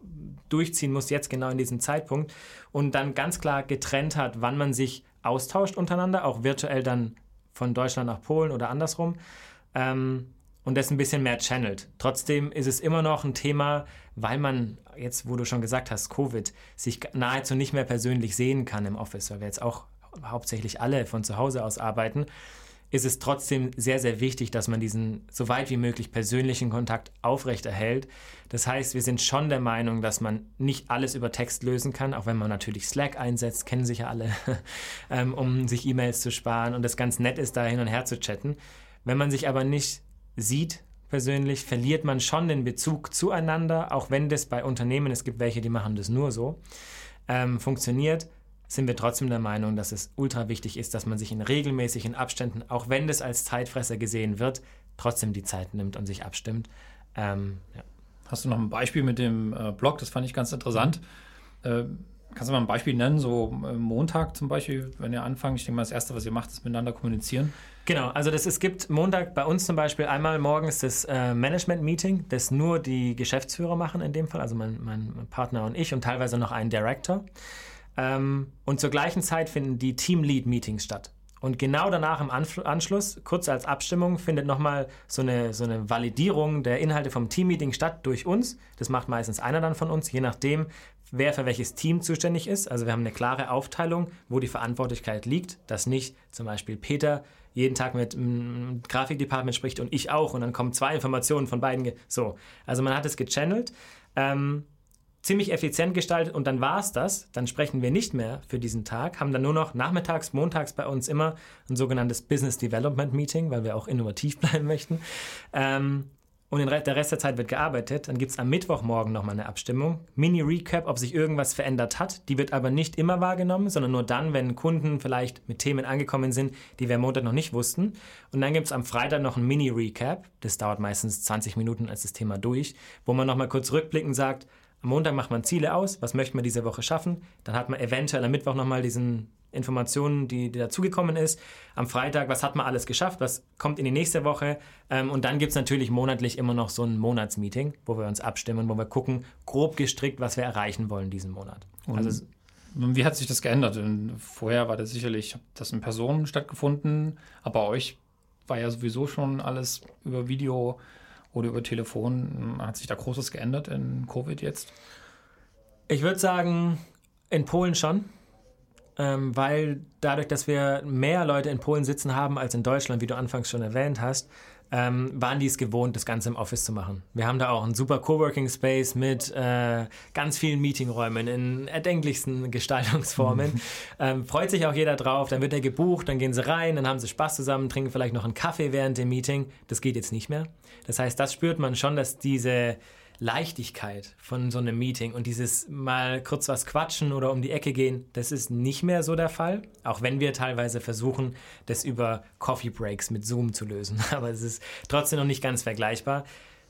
durchziehen muss, jetzt genau in diesem Zeitpunkt und dann ganz klar getrennt hat, wann man sich austauscht untereinander, auch virtuell dann von Deutschland nach Polen oder andersrum. Ähm, und das ein bisschen mehr channelt. Trotzdem ist es immer noch ein Thema, weil man jetzt, wo du schon gesagt hast, Covid, sich nahezu nicht mehr persönlich sehen kann im Office, weil wir jetzt auch hauptsächlich alle von zu Hause aus arbeiten ist es trotzdem sehr, sehr wichtig, dass man diesen so weit wie möglich persönlichen Kontakt aufrechterhält. Das heißt, wir sind schon der Meinung, dass man nicht alles über Text lösen kann, auch wenn man natürlich Slack einsetzt, kennen sich ja alle, ähm, um sich E-Mails zu sparen und es ganz nett ist, da hin und her zu chatten. Wenn man sich aber nicht sieht, persönlich, verliert man schon den Bezug zueinander, auch wenn das bei Unternehmen, es gibt welche, die machen das nur so, ähm, funktioniert sind wir trotzdem der Meinung, dass es ultra wichtig ist, dass man sich in regelmäßigen Abständen, auch wenn das als Zeitfresser gesehen wird, trotzdem die Zeit nimmt und sich abstimmt. Ähm, ja. Hast du noch ein Beispiel mit dem äh, Blog? Das fand ich ganz interessant. Äh, kannst du mal ein Beispiel nennen? So äh, Montag zum Beispiel, wenn ihr anfangt. Ich denke mal, das Erste, was ihr macht, ist miteinander kommunizieren. Genau, also das, es gibt Montag bei uns zum Beispiel einmal morgens das äh, Management-Meeting, das nur die Geschäftsführer machen in dem Fall, also mein, mein Partner und ich und teilweise noch ein Director. Ähm, und zur gleichen Zeit finden die Team-Lead-Meetings statt. Und genau danach im Anschluss, kurz als Abstimmung, findet nochmal so eine, so eine Validierung der Inhalte vom Team-Meeting statt durch uns. Das macht meistens einer dann von uns, je nachdem, wer für welches Team zuständig ist. Also wir haben eine klare Aufteilung, wo die Verantwortlichkeit liegt, dass nicht zum Beispiel Peter jeden Tag mit dem Grafikdepartement spricht und ich auch und dann kommen zwei Informationen von beiden. So, also man hat es gechannelt. Ähm, ziemlich effizient gestaltet und dann war es das. Dann sprechen wir nicht mehr für diesen Tag, haben dann nur noch nachmittags, montags bei uns immer ein sogenanntes Business Development Meeting, weil wir auch innovativ bleiben möchten. Ähm, und der Rest der Zeit wird gearbeitet. Dann gibt es am Mittwochmorgen nochmal eine Abstimmung. Mini-Recap, ob sich irgendwas verändert hat. Die wird aber nicht immer wahrgenommen, sondern nur dann, wenn Kunden vielleicht mit Themen angekommen sind, die wir am Montag noch nicht wussten. Und dann gibt es am Freitag noch ein Mini-Recap. Das dauert meistens 20 Minuten als das Thema durch, wo man nochmal kurz rückblickend sagt, am Montag macht man Ziele aus, was möchte man diese Woche schaffen. Dann hat man eventuell am Mittwoch nochmal diesen Informationen, die, die dazugekommen ist. Am Freitag, was hat man alles geschafft, was kommt in die nächste Woche. Ähm, und dann gibt es natürlich monatlich immer noch so ein Monatsmeeting, wo wir uns abstimmen, wo wir gucken, grob gestrickt, was wir erreichen wollen diesen Monat. Und also, wie hat sich das geändert? Denn vorher war das sicherlich, das in Personen stattgefunden, aber bei euch war ja sowieso schon alles über Video oder über Telefon. Hat sich da Großes geändert in Covid jetzt? Ich würde sagen, in Polen schon. Ähm, weil dadurch, dass wir mehr Leute in Polen sitzen haben als in Deutschland, wie du anfangs schon erwähnt hast, ähm, waren die es gewohnt, das Ganze im Office zu machen. Wir haben da auch einen super Coworking Space mit äh, ganz vielen Meetingräumen in erdenklichsten Gestaltungsformen. Mhm. Ähm, freut sich auch jeder drauf, dann wird er gebucht, dann gehen sie rein, dann haben sie Spaß zusammen, trinken vielleicht noch einen Kaffee während dem Meeting. Das geht jetzt nicht mehr. Das heißt, das spürt man schon, dass diese Leichtigkeit von so einem Meeting und dieses mal kurz was quatschen oder um die Ecke gehen, das ist nicht mehr so der Fall. Auch wenn wir teilweise versuchen, das über Coffee Breaks mit Zoom zu lösen. Aber es ist trotzdem noch nicht ganz vergleichbar.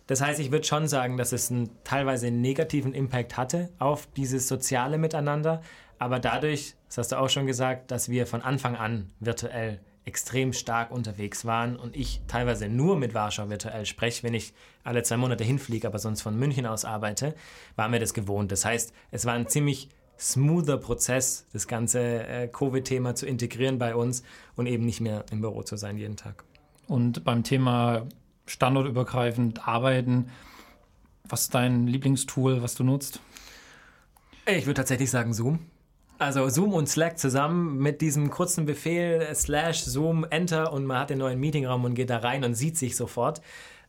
Das heißt, ich würde schon sagen, dass es einen teilweise negativen Impact hatte auf dieses soziale Miteinander. Aber dadurch, das hast du auch schon gesagt, dass wir von Anfang an virtuell extrem stark unterwegs waren und ich teilweise nur mit Warschau virtuell spreche, wenn ich alle zwei Monate hinfliege, aber sonst von München aus arbeite, war mir das gewohnt. Das heißt, es war ein ziemlich smoother Prozess, das ganze äh, Covid-Thema zu integrieren bei uns und eben nicht mehr im Büro zu sein jeden Tag. Und beim Thema standortübergreifend arbeiten, was ist dein Lieblingstool, was du nutzt? Ich würde tatsächlich sagen Zoom. Also Zoom und Slack zusammen mit diesem kurzen Befehl slash Zoom Enter und man hat den neuen Meetingraum und geht da rein und sieht sich sofort.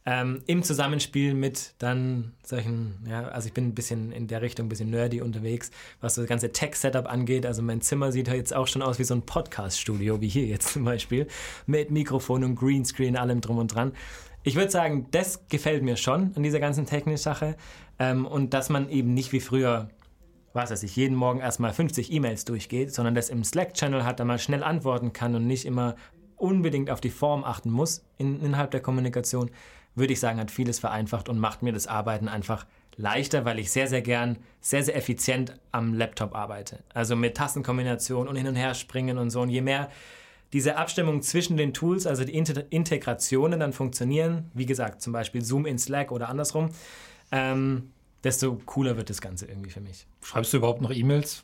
Ähm, Im Zusammenspiel mit dann solchen, ja, also ich bin ein bisschen in der Richtung ein bisschen nerdy unterwegs, was das ganze Tech-Setup angeht. Also mein Zimmer sieht jetzt auch schon aus wie so ein Podcast-Studio, wie hier jetzt zum Beispiel, mit Mikrofon und Greenscreen, allem drum und dran. Ich würde sagen, das gefällt mir schon an dieser ganzen Technik-Sache ähm, und dass man eben nicht wie früher was er sich jeden Morgen erstmal 50 E-Mails durchgeht, sondern das im Slack-Channel hat, da mal schnell antworten kann und nicht immer unbedingt auf die Form achten muss in, innerhalb der Kommunikation, würde ich sagen, hat vieles vereinfacht und macht mir das Arbeiten einfach leichter, weil ich sehr, sehr gern, sehr, sehr effizient am Laptop arbeite. Also mit Tastenkombination und hin und her springen und so. Und je mehr diese Abstimmung zwischen den Tools, also die Integrationen dann funktionieren, wie gesagt, zum Beispiel Zoom in Slack oder andersrum, ähm, desto cooler wird das Ganze irgendwie für mich. Schreibst du überhaupt noch E-Mails?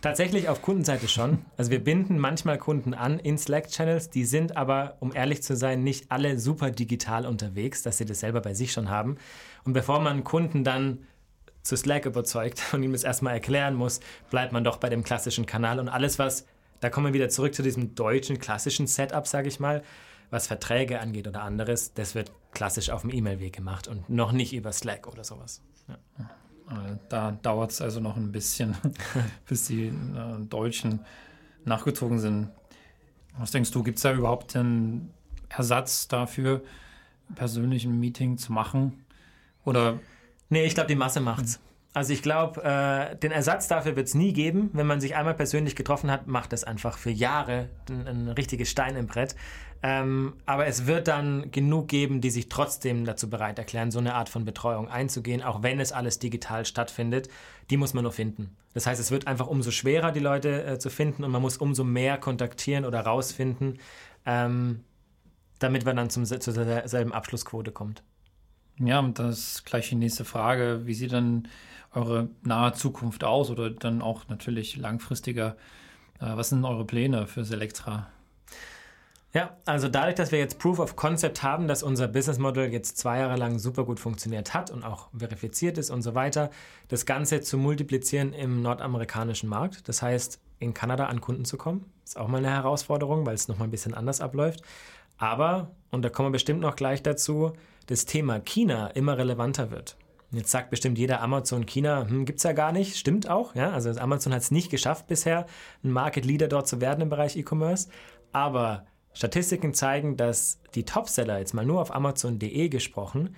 Tatsächlich auf Kundenseite schon. Also wir binden manchmal Kunden an in Slack-Channels, die sind aber, um ehrlich zu sein, nicht alle super digital unterwegs, dass sie das selber bei sich schon haben. Und bevor man Kunden dann zu Slack überzeugt und ihm das erstmal erklären muss, bleibt man doch bei dem klassischen Kanal und alles, was, da kommen wir wieder zurück zu diesem deutschen klassischen Setup, sage ich mal, was Verträge angeht oder anderes, das wird klassisch auf dem E-Mail-Weg gemacht und noch nicht über Slack oder sowas. Ja. Äh, da dauert es also noch ein bisschen, bis die äh, Deutschen nachgezogen sind. Was denkst du, gibt es da überhaupt einen Ersatz dafür, persönlich ein Meeting zu machen? Oder? Nee, ich glaube, die Masse macht's. Also ich glaube, äh, den Ersatz dafür wird es nie geben. Wenn man sich einmal persönlich getroffen hat, macht das einfach für Jahre ein, ein richtiges Stein im Brett. Ähm, aber es wird dann genug geben, die sich trotzdem dazu bereit erklären, so eine Art von Betreuung einzugehen, auch wenn es alles digital stattfindet. Die muss man nur finden. Das heißt, es wird einfach umso schwerer, die Leute äh, zu finden und man muss umso mehr kontaktieren oder rausfinden, ähm, damit man dann zum, zu derselben Abschlussquote kommt. Ja, und das ist gleich die nächste Frage. Wie sieht dann eure nahe Zukunft aus oder dann auch natürlich langfristiger? Äh, was sind eure Pläne für Selectra? Ja, also dadurch, dass wir jetzt Proof of Concept haben, dass unser Business Model jetzt zwei Jahre lang super gut funktioniert hat und auch verifiziert ist und so weiter, das Ganze zu multiplizieren im nordamerikanischen Markt. Das heißt, in Kanada an Kunden zu kommen, ist auch mal eine Herausforderung, weil es nochmal ein bisschen anders abläuft. Aber, und da kommen wir bestimmt noch gleich dazu, das Thema China immer relevanter wird. Jetzt sagt bestimmt jeder Amazon China, hm, gibt es ja gar nicht. Stimmt auch, ja. Also Amazon hat es nicht geschafft bisher, ein Market Leader dort zu werden im Bereich E-Commerce. Aber Statistiken zeigen, dass die Topseller, jetzt mal nur auf Amazon.de gesprochen,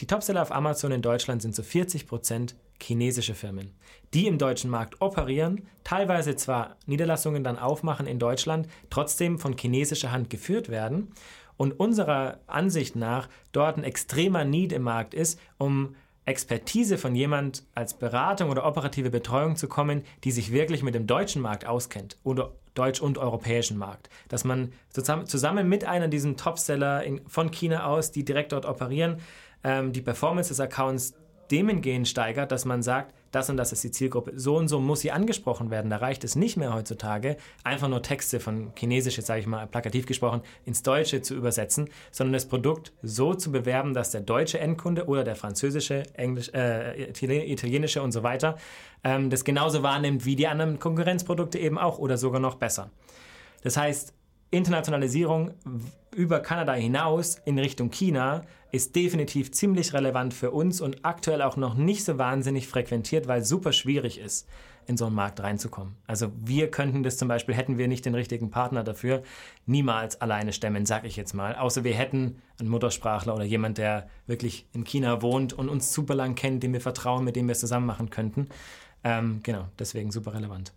die Topseller auf Amazon in Deutschland sind zu 40 Prozent chinesische Firmen, die im deutschen Markt operieren, teilweise zwar Niederlassungen dann aufmachen in Deutschland, trotzdem von chinesischer Hand geführt werden und unserer Ansicht nach dort ein extremer Need im Markt ist, um Expertise von jemand als Beratung oder operative Betreuung zu kommen, die sich wirklich mit dem deutschen Markt auskennt oder deutsch- und europäischen Markt. Dass man zusammen, mit einer diesen Topseller von China aus, die direkt dort operieren, ähm, die Performance des Accounts demengehend steigert, dass man sagt, das und das ist die Zielgruppe, so und so muss sie angesprochen werden. Da reicht es nicht mehr heutzutage, einfach nur Texte von Chinesisch, jetzt sage ich mal plakativ gesprochen, ins Deutsche zu übersetzen, sondern das Produkt so zu bewerben, dass der deutsche Endkunde oder der französische, Englisch, äh, italienische und so weiter ähm, das genauso wahrnimmt wie die anderen Konkurrenzprodukte eben auch oder sogar noch besser. Das heißt, Internationalisierung über Kanada hinaus in Richtung China ist definitiv ziemlich relevant für uns und aktuell auch noch nicht so wahnsinnig frequentiert, weil es super schwierig ist, in so einen Markt reinzukommen. Also wir könnten das zum Beispiel, hätten wir nicht den richtigen Partner dafür, niemals alleine stemmen, sag ich jetzt mal. Außer wir hätten einen Muttersprachler oder jemand, der wirklich in China wohnt und uns super lang kennt, dem wir vertrauen, mit dem wir es zusammen machen könnten. Ähm, genau, deswegen super relevant.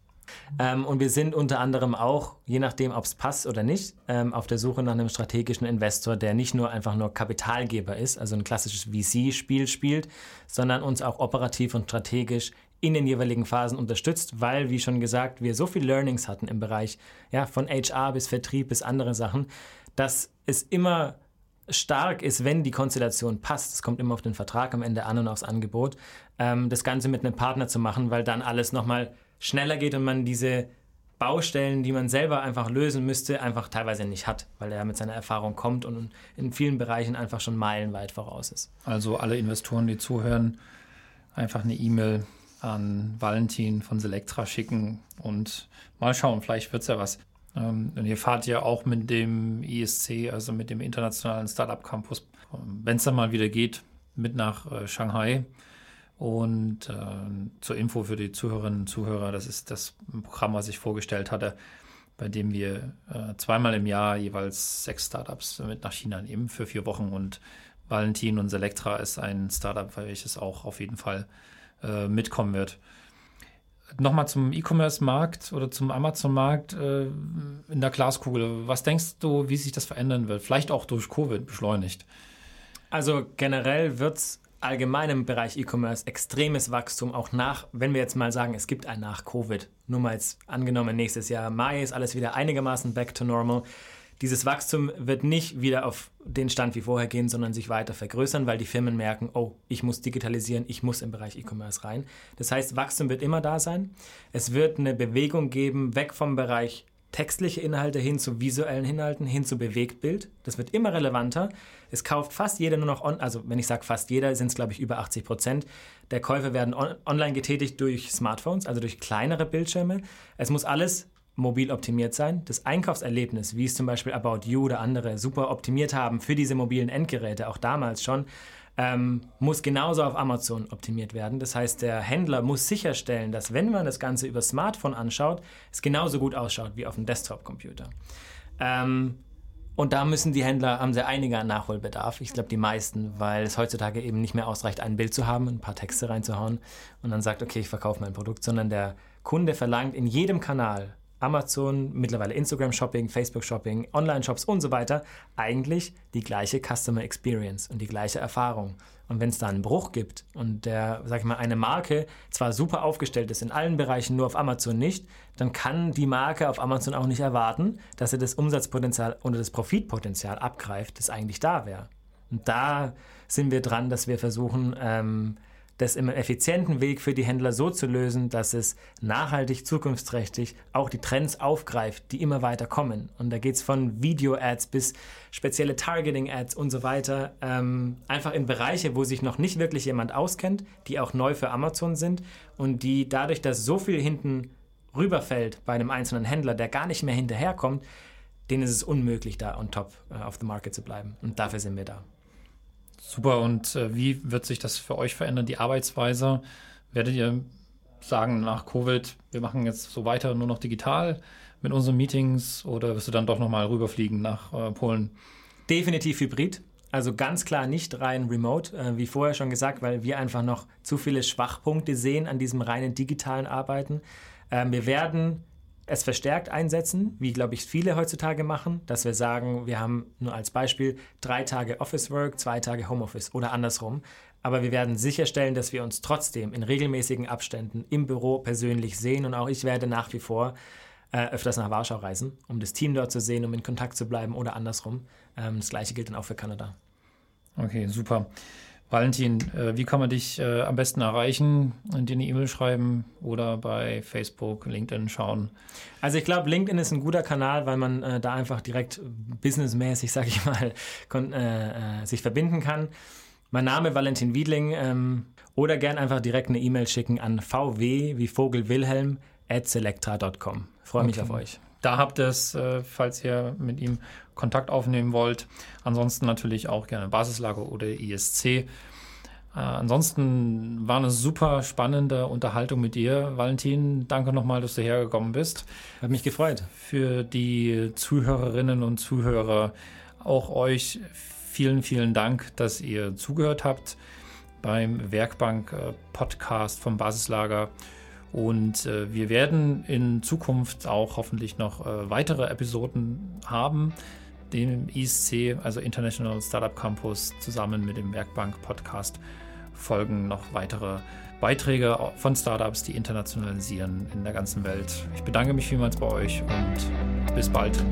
Ähm, und wir sind unter anderem auch, je nachdem, ob es passt oder nicht, ähm, auf der Suche nach einem strategischen Investor, der nicht nur einfach nur Kapitalgeber ist, also ein klassisches VC-Spiel spielt, sondern uns auch operativ und strategisch in den jeweiligen Phasen unterstützt, weil, wie schon gesagt, wir so viel Learnings hatten im Bereich ja, von HR bis Vertrieb bis andere Sachen, dass es immer stark ist, wenn die Konstellation passt. Es kommt immer auf den Vertrag am Ende an und aufs Angebot, ähm, das Ganze mit einem Partner zu machen, weil dann alles nochmal schneller geht und man diese Baustellen, die man selber einfach lösen müsste, einfach teilweise nicht hat, weil er mit seiner Erfahrung kommt und in vielen Bereichen einfach schon meilenweit voraus ist. Also alle Investoren, die zuhören, einfach eine E-Mail an Valentin von Selectra schicken und mal schauen, vielleicht wird es ja was. Ähm, und ihr fahrt ja auch mit dem ISC, also mit dem Internationalen Startup Campus, wenn es dann mal wieder geht, mit nach äh, Shanghai. Und äh, zur Info für die Zuhörerinnen und Zuhörer, das ist das Programm, was ich vorgestellt hatte, bei dem wir äh, zweimal im Jahr jeweils sechs Startups mit nach China nehmen für vier Wochen. Und Valentin und Selectra ist ein Startup, welches auch auf jeden Fall äh, mitkommen wird. Nochmal zum E-Commerce-Markt oder zum Amazon-Markt äh, in der Glaskugel. Was denkst du, wie sich das verändern wird? Vielleicht auch durch Covid beschleunigt. Also generell wird es allgemein im Bereich E-Commerce extremes Wachstum, auch nach, wenn wir jetzt mal sagen, es gibt ein nach Covid. Nur mal jetzt angenommen, nächstes Jahr Mai ist alles wieder einigermaßen back to normal dieses Wachstum wird nicht wieder auf den Stand wie vorher gehen, sondern sich weiter vergrößern, weil die Firmen merken, oh, ich muss digitalisieren, ich muss im Bereich E-Commerce rein. Das heißt, Wachstum wird immer da sein. Es wird eine Bewegung geben, weg vom Bereich textliche Inhalte hin zu visuellen Inhalten, hin zu Bewegtbild. Das wird immer relevanter. Es kauft fast jeder nur noch on, also wenn ich sage fast jeder, sind es glaube ich über 80 Prozent. Der Käufe werden on, online getätigt durch Smartphones, also durch kleinere Bildschirme. Es muss alles mobil optimiert sein. Das Einkaufserlebnis, wie es zum Beispiel About You oder andere super optimiert haben für diese mobilen Endgeräte, auch damals schon, ähm, muss genauso auf Amazon optimiert werden. Das heißt, der Händler muss sicherstellen, dass wenn man das Ganze über Smartphone anschaut, es genauso gut ausschaut wie auf dem Desktop-Computer. Ähm, und da müssen die Händler, haben sie einiger Nachholbedarf. Ich glaube, die meisten, weil es heutzutage eben nicht mehr ausreicht, ein Bild zu haben, ein paar Texte reinzuhauen und dann sagt, okay, ich verkaufe mein Produkt, sondern der Kunde verlangt in jedem Kanal Amazon, mittlerweile Instagram Shopping, Facebook Shopping, Online-Shops und so weiter, eigentlich die gleiche Customer Experience und die gleiche Erfahrung. Und wenn es da einen Bruch gibt und der, sag ich mal, eine Marke zwar super aufgestellt ist in allen Bereichen, nur auf Amazon nicht, dann kann die Marke auf Amazon auch nicht erwarten, dass sie das Umsatzpotenzial oder das Profitpotenzial abgreift, das eigentlich da wäre. Und da sind wir dran, dass wir versuchen, ähm, das im effizienten Weg für die Händler so zu lösen, dass es nachhaltig, zukunftsträchtig auch die Trends aufgreift, die immer weiter kommen. Und da geht es von Video-Ads bis spezielle Targeting-Ads und so weiter. Ähm, einfach in Bereiche, wo sich noch nicht wirklich jemand auskennt, die auch neu für Amazon sind und die dadurch, dass so viel hinten rüberfällt bei einem einzelnen Händler, der gar nicht mehr hinterherkommt, denen ist es unmöglich, da on top äh, of the market zu bleiben. Und dafür sind wir da. Super. Und äh, wie wird sich das für euch verändern, die Arbeitsweise? Werdet ihr sagen nach Covid, wir machen jetzt so weiter nur noch digital mit unseren Meetings oder wirst du dann doch nochmal rüberfliegen nach äh, Polen? Definitiv hybrid. Also ganz klar nicht rein remote, äh, wie vorher schon gesagt, weil wir einfach noch zu viele Schwachpunkte sehen an diesem reinen digitalen Arbeiten. Ähm, wir werden es verstärkt einsetzen, wie glaube ich viele heutzutage machen, dass wir sagen, wir haben nur als Beispiel drei Tage Office Work, zwei Tage Homeoffice oder andersrum. Aber wir werden sicherstellen, dass wir uns trotzdem in regelmäßigen Abständen im Büro persönlich sehen und auch ich werde nach wie vor äh, öfters nach Warschau reisen, um das Team dort zu sehen, um in Kontakt zu bleiben oder andersrum. Ähm, das gleiche gilt dann auch für Kanada. Okay, super. Valentin, äh, wie kann man dich äh, am besten erreichen? Dir eine E-Mail schreiben oder bei Facebook, LinkedIn schauen? Also ich glaube, LinkedIn ist ein guter Kanal, weil man äh, da einfach direkt businessmäßig, sage ich mal, sich verbinden kann. Mein Name Valentin Wiedling ähm, oder gern einfach direkt eine E-Mail schicken an vw wie Vogel Wilhelm at selectra.com. Freue mich okay. auf euch. Da habt ihr es, äh, falls ihr mit ihm Kontakt aufnehmen wollt. Ansonsten natürlich auch gerne Basislager oder ISC. Äh, ansonsten war eine super spannende Unterhaltung mit dir, Valentin. Danke nochmal, dass du hergekommen bist. Hat mich gefreut. Für die Zuhörerinnen und Zuhörer, auch euch vielen, vielen Dank, dass ihr zugehört habt beim Werkbank-Podcast äh, vom Basislager. Und äh, wir werden in Zukunft auch hoffentlich noch äh, weitere Episoden haben, dem ISC, also International Startup Campus, zusammen mit dem Werkbank Podcast folgen noch weitere Beiträge von Startups, die internationalisieren in der ganzen Welt. Ich bedanke mich vielmals bei euch und bis bald.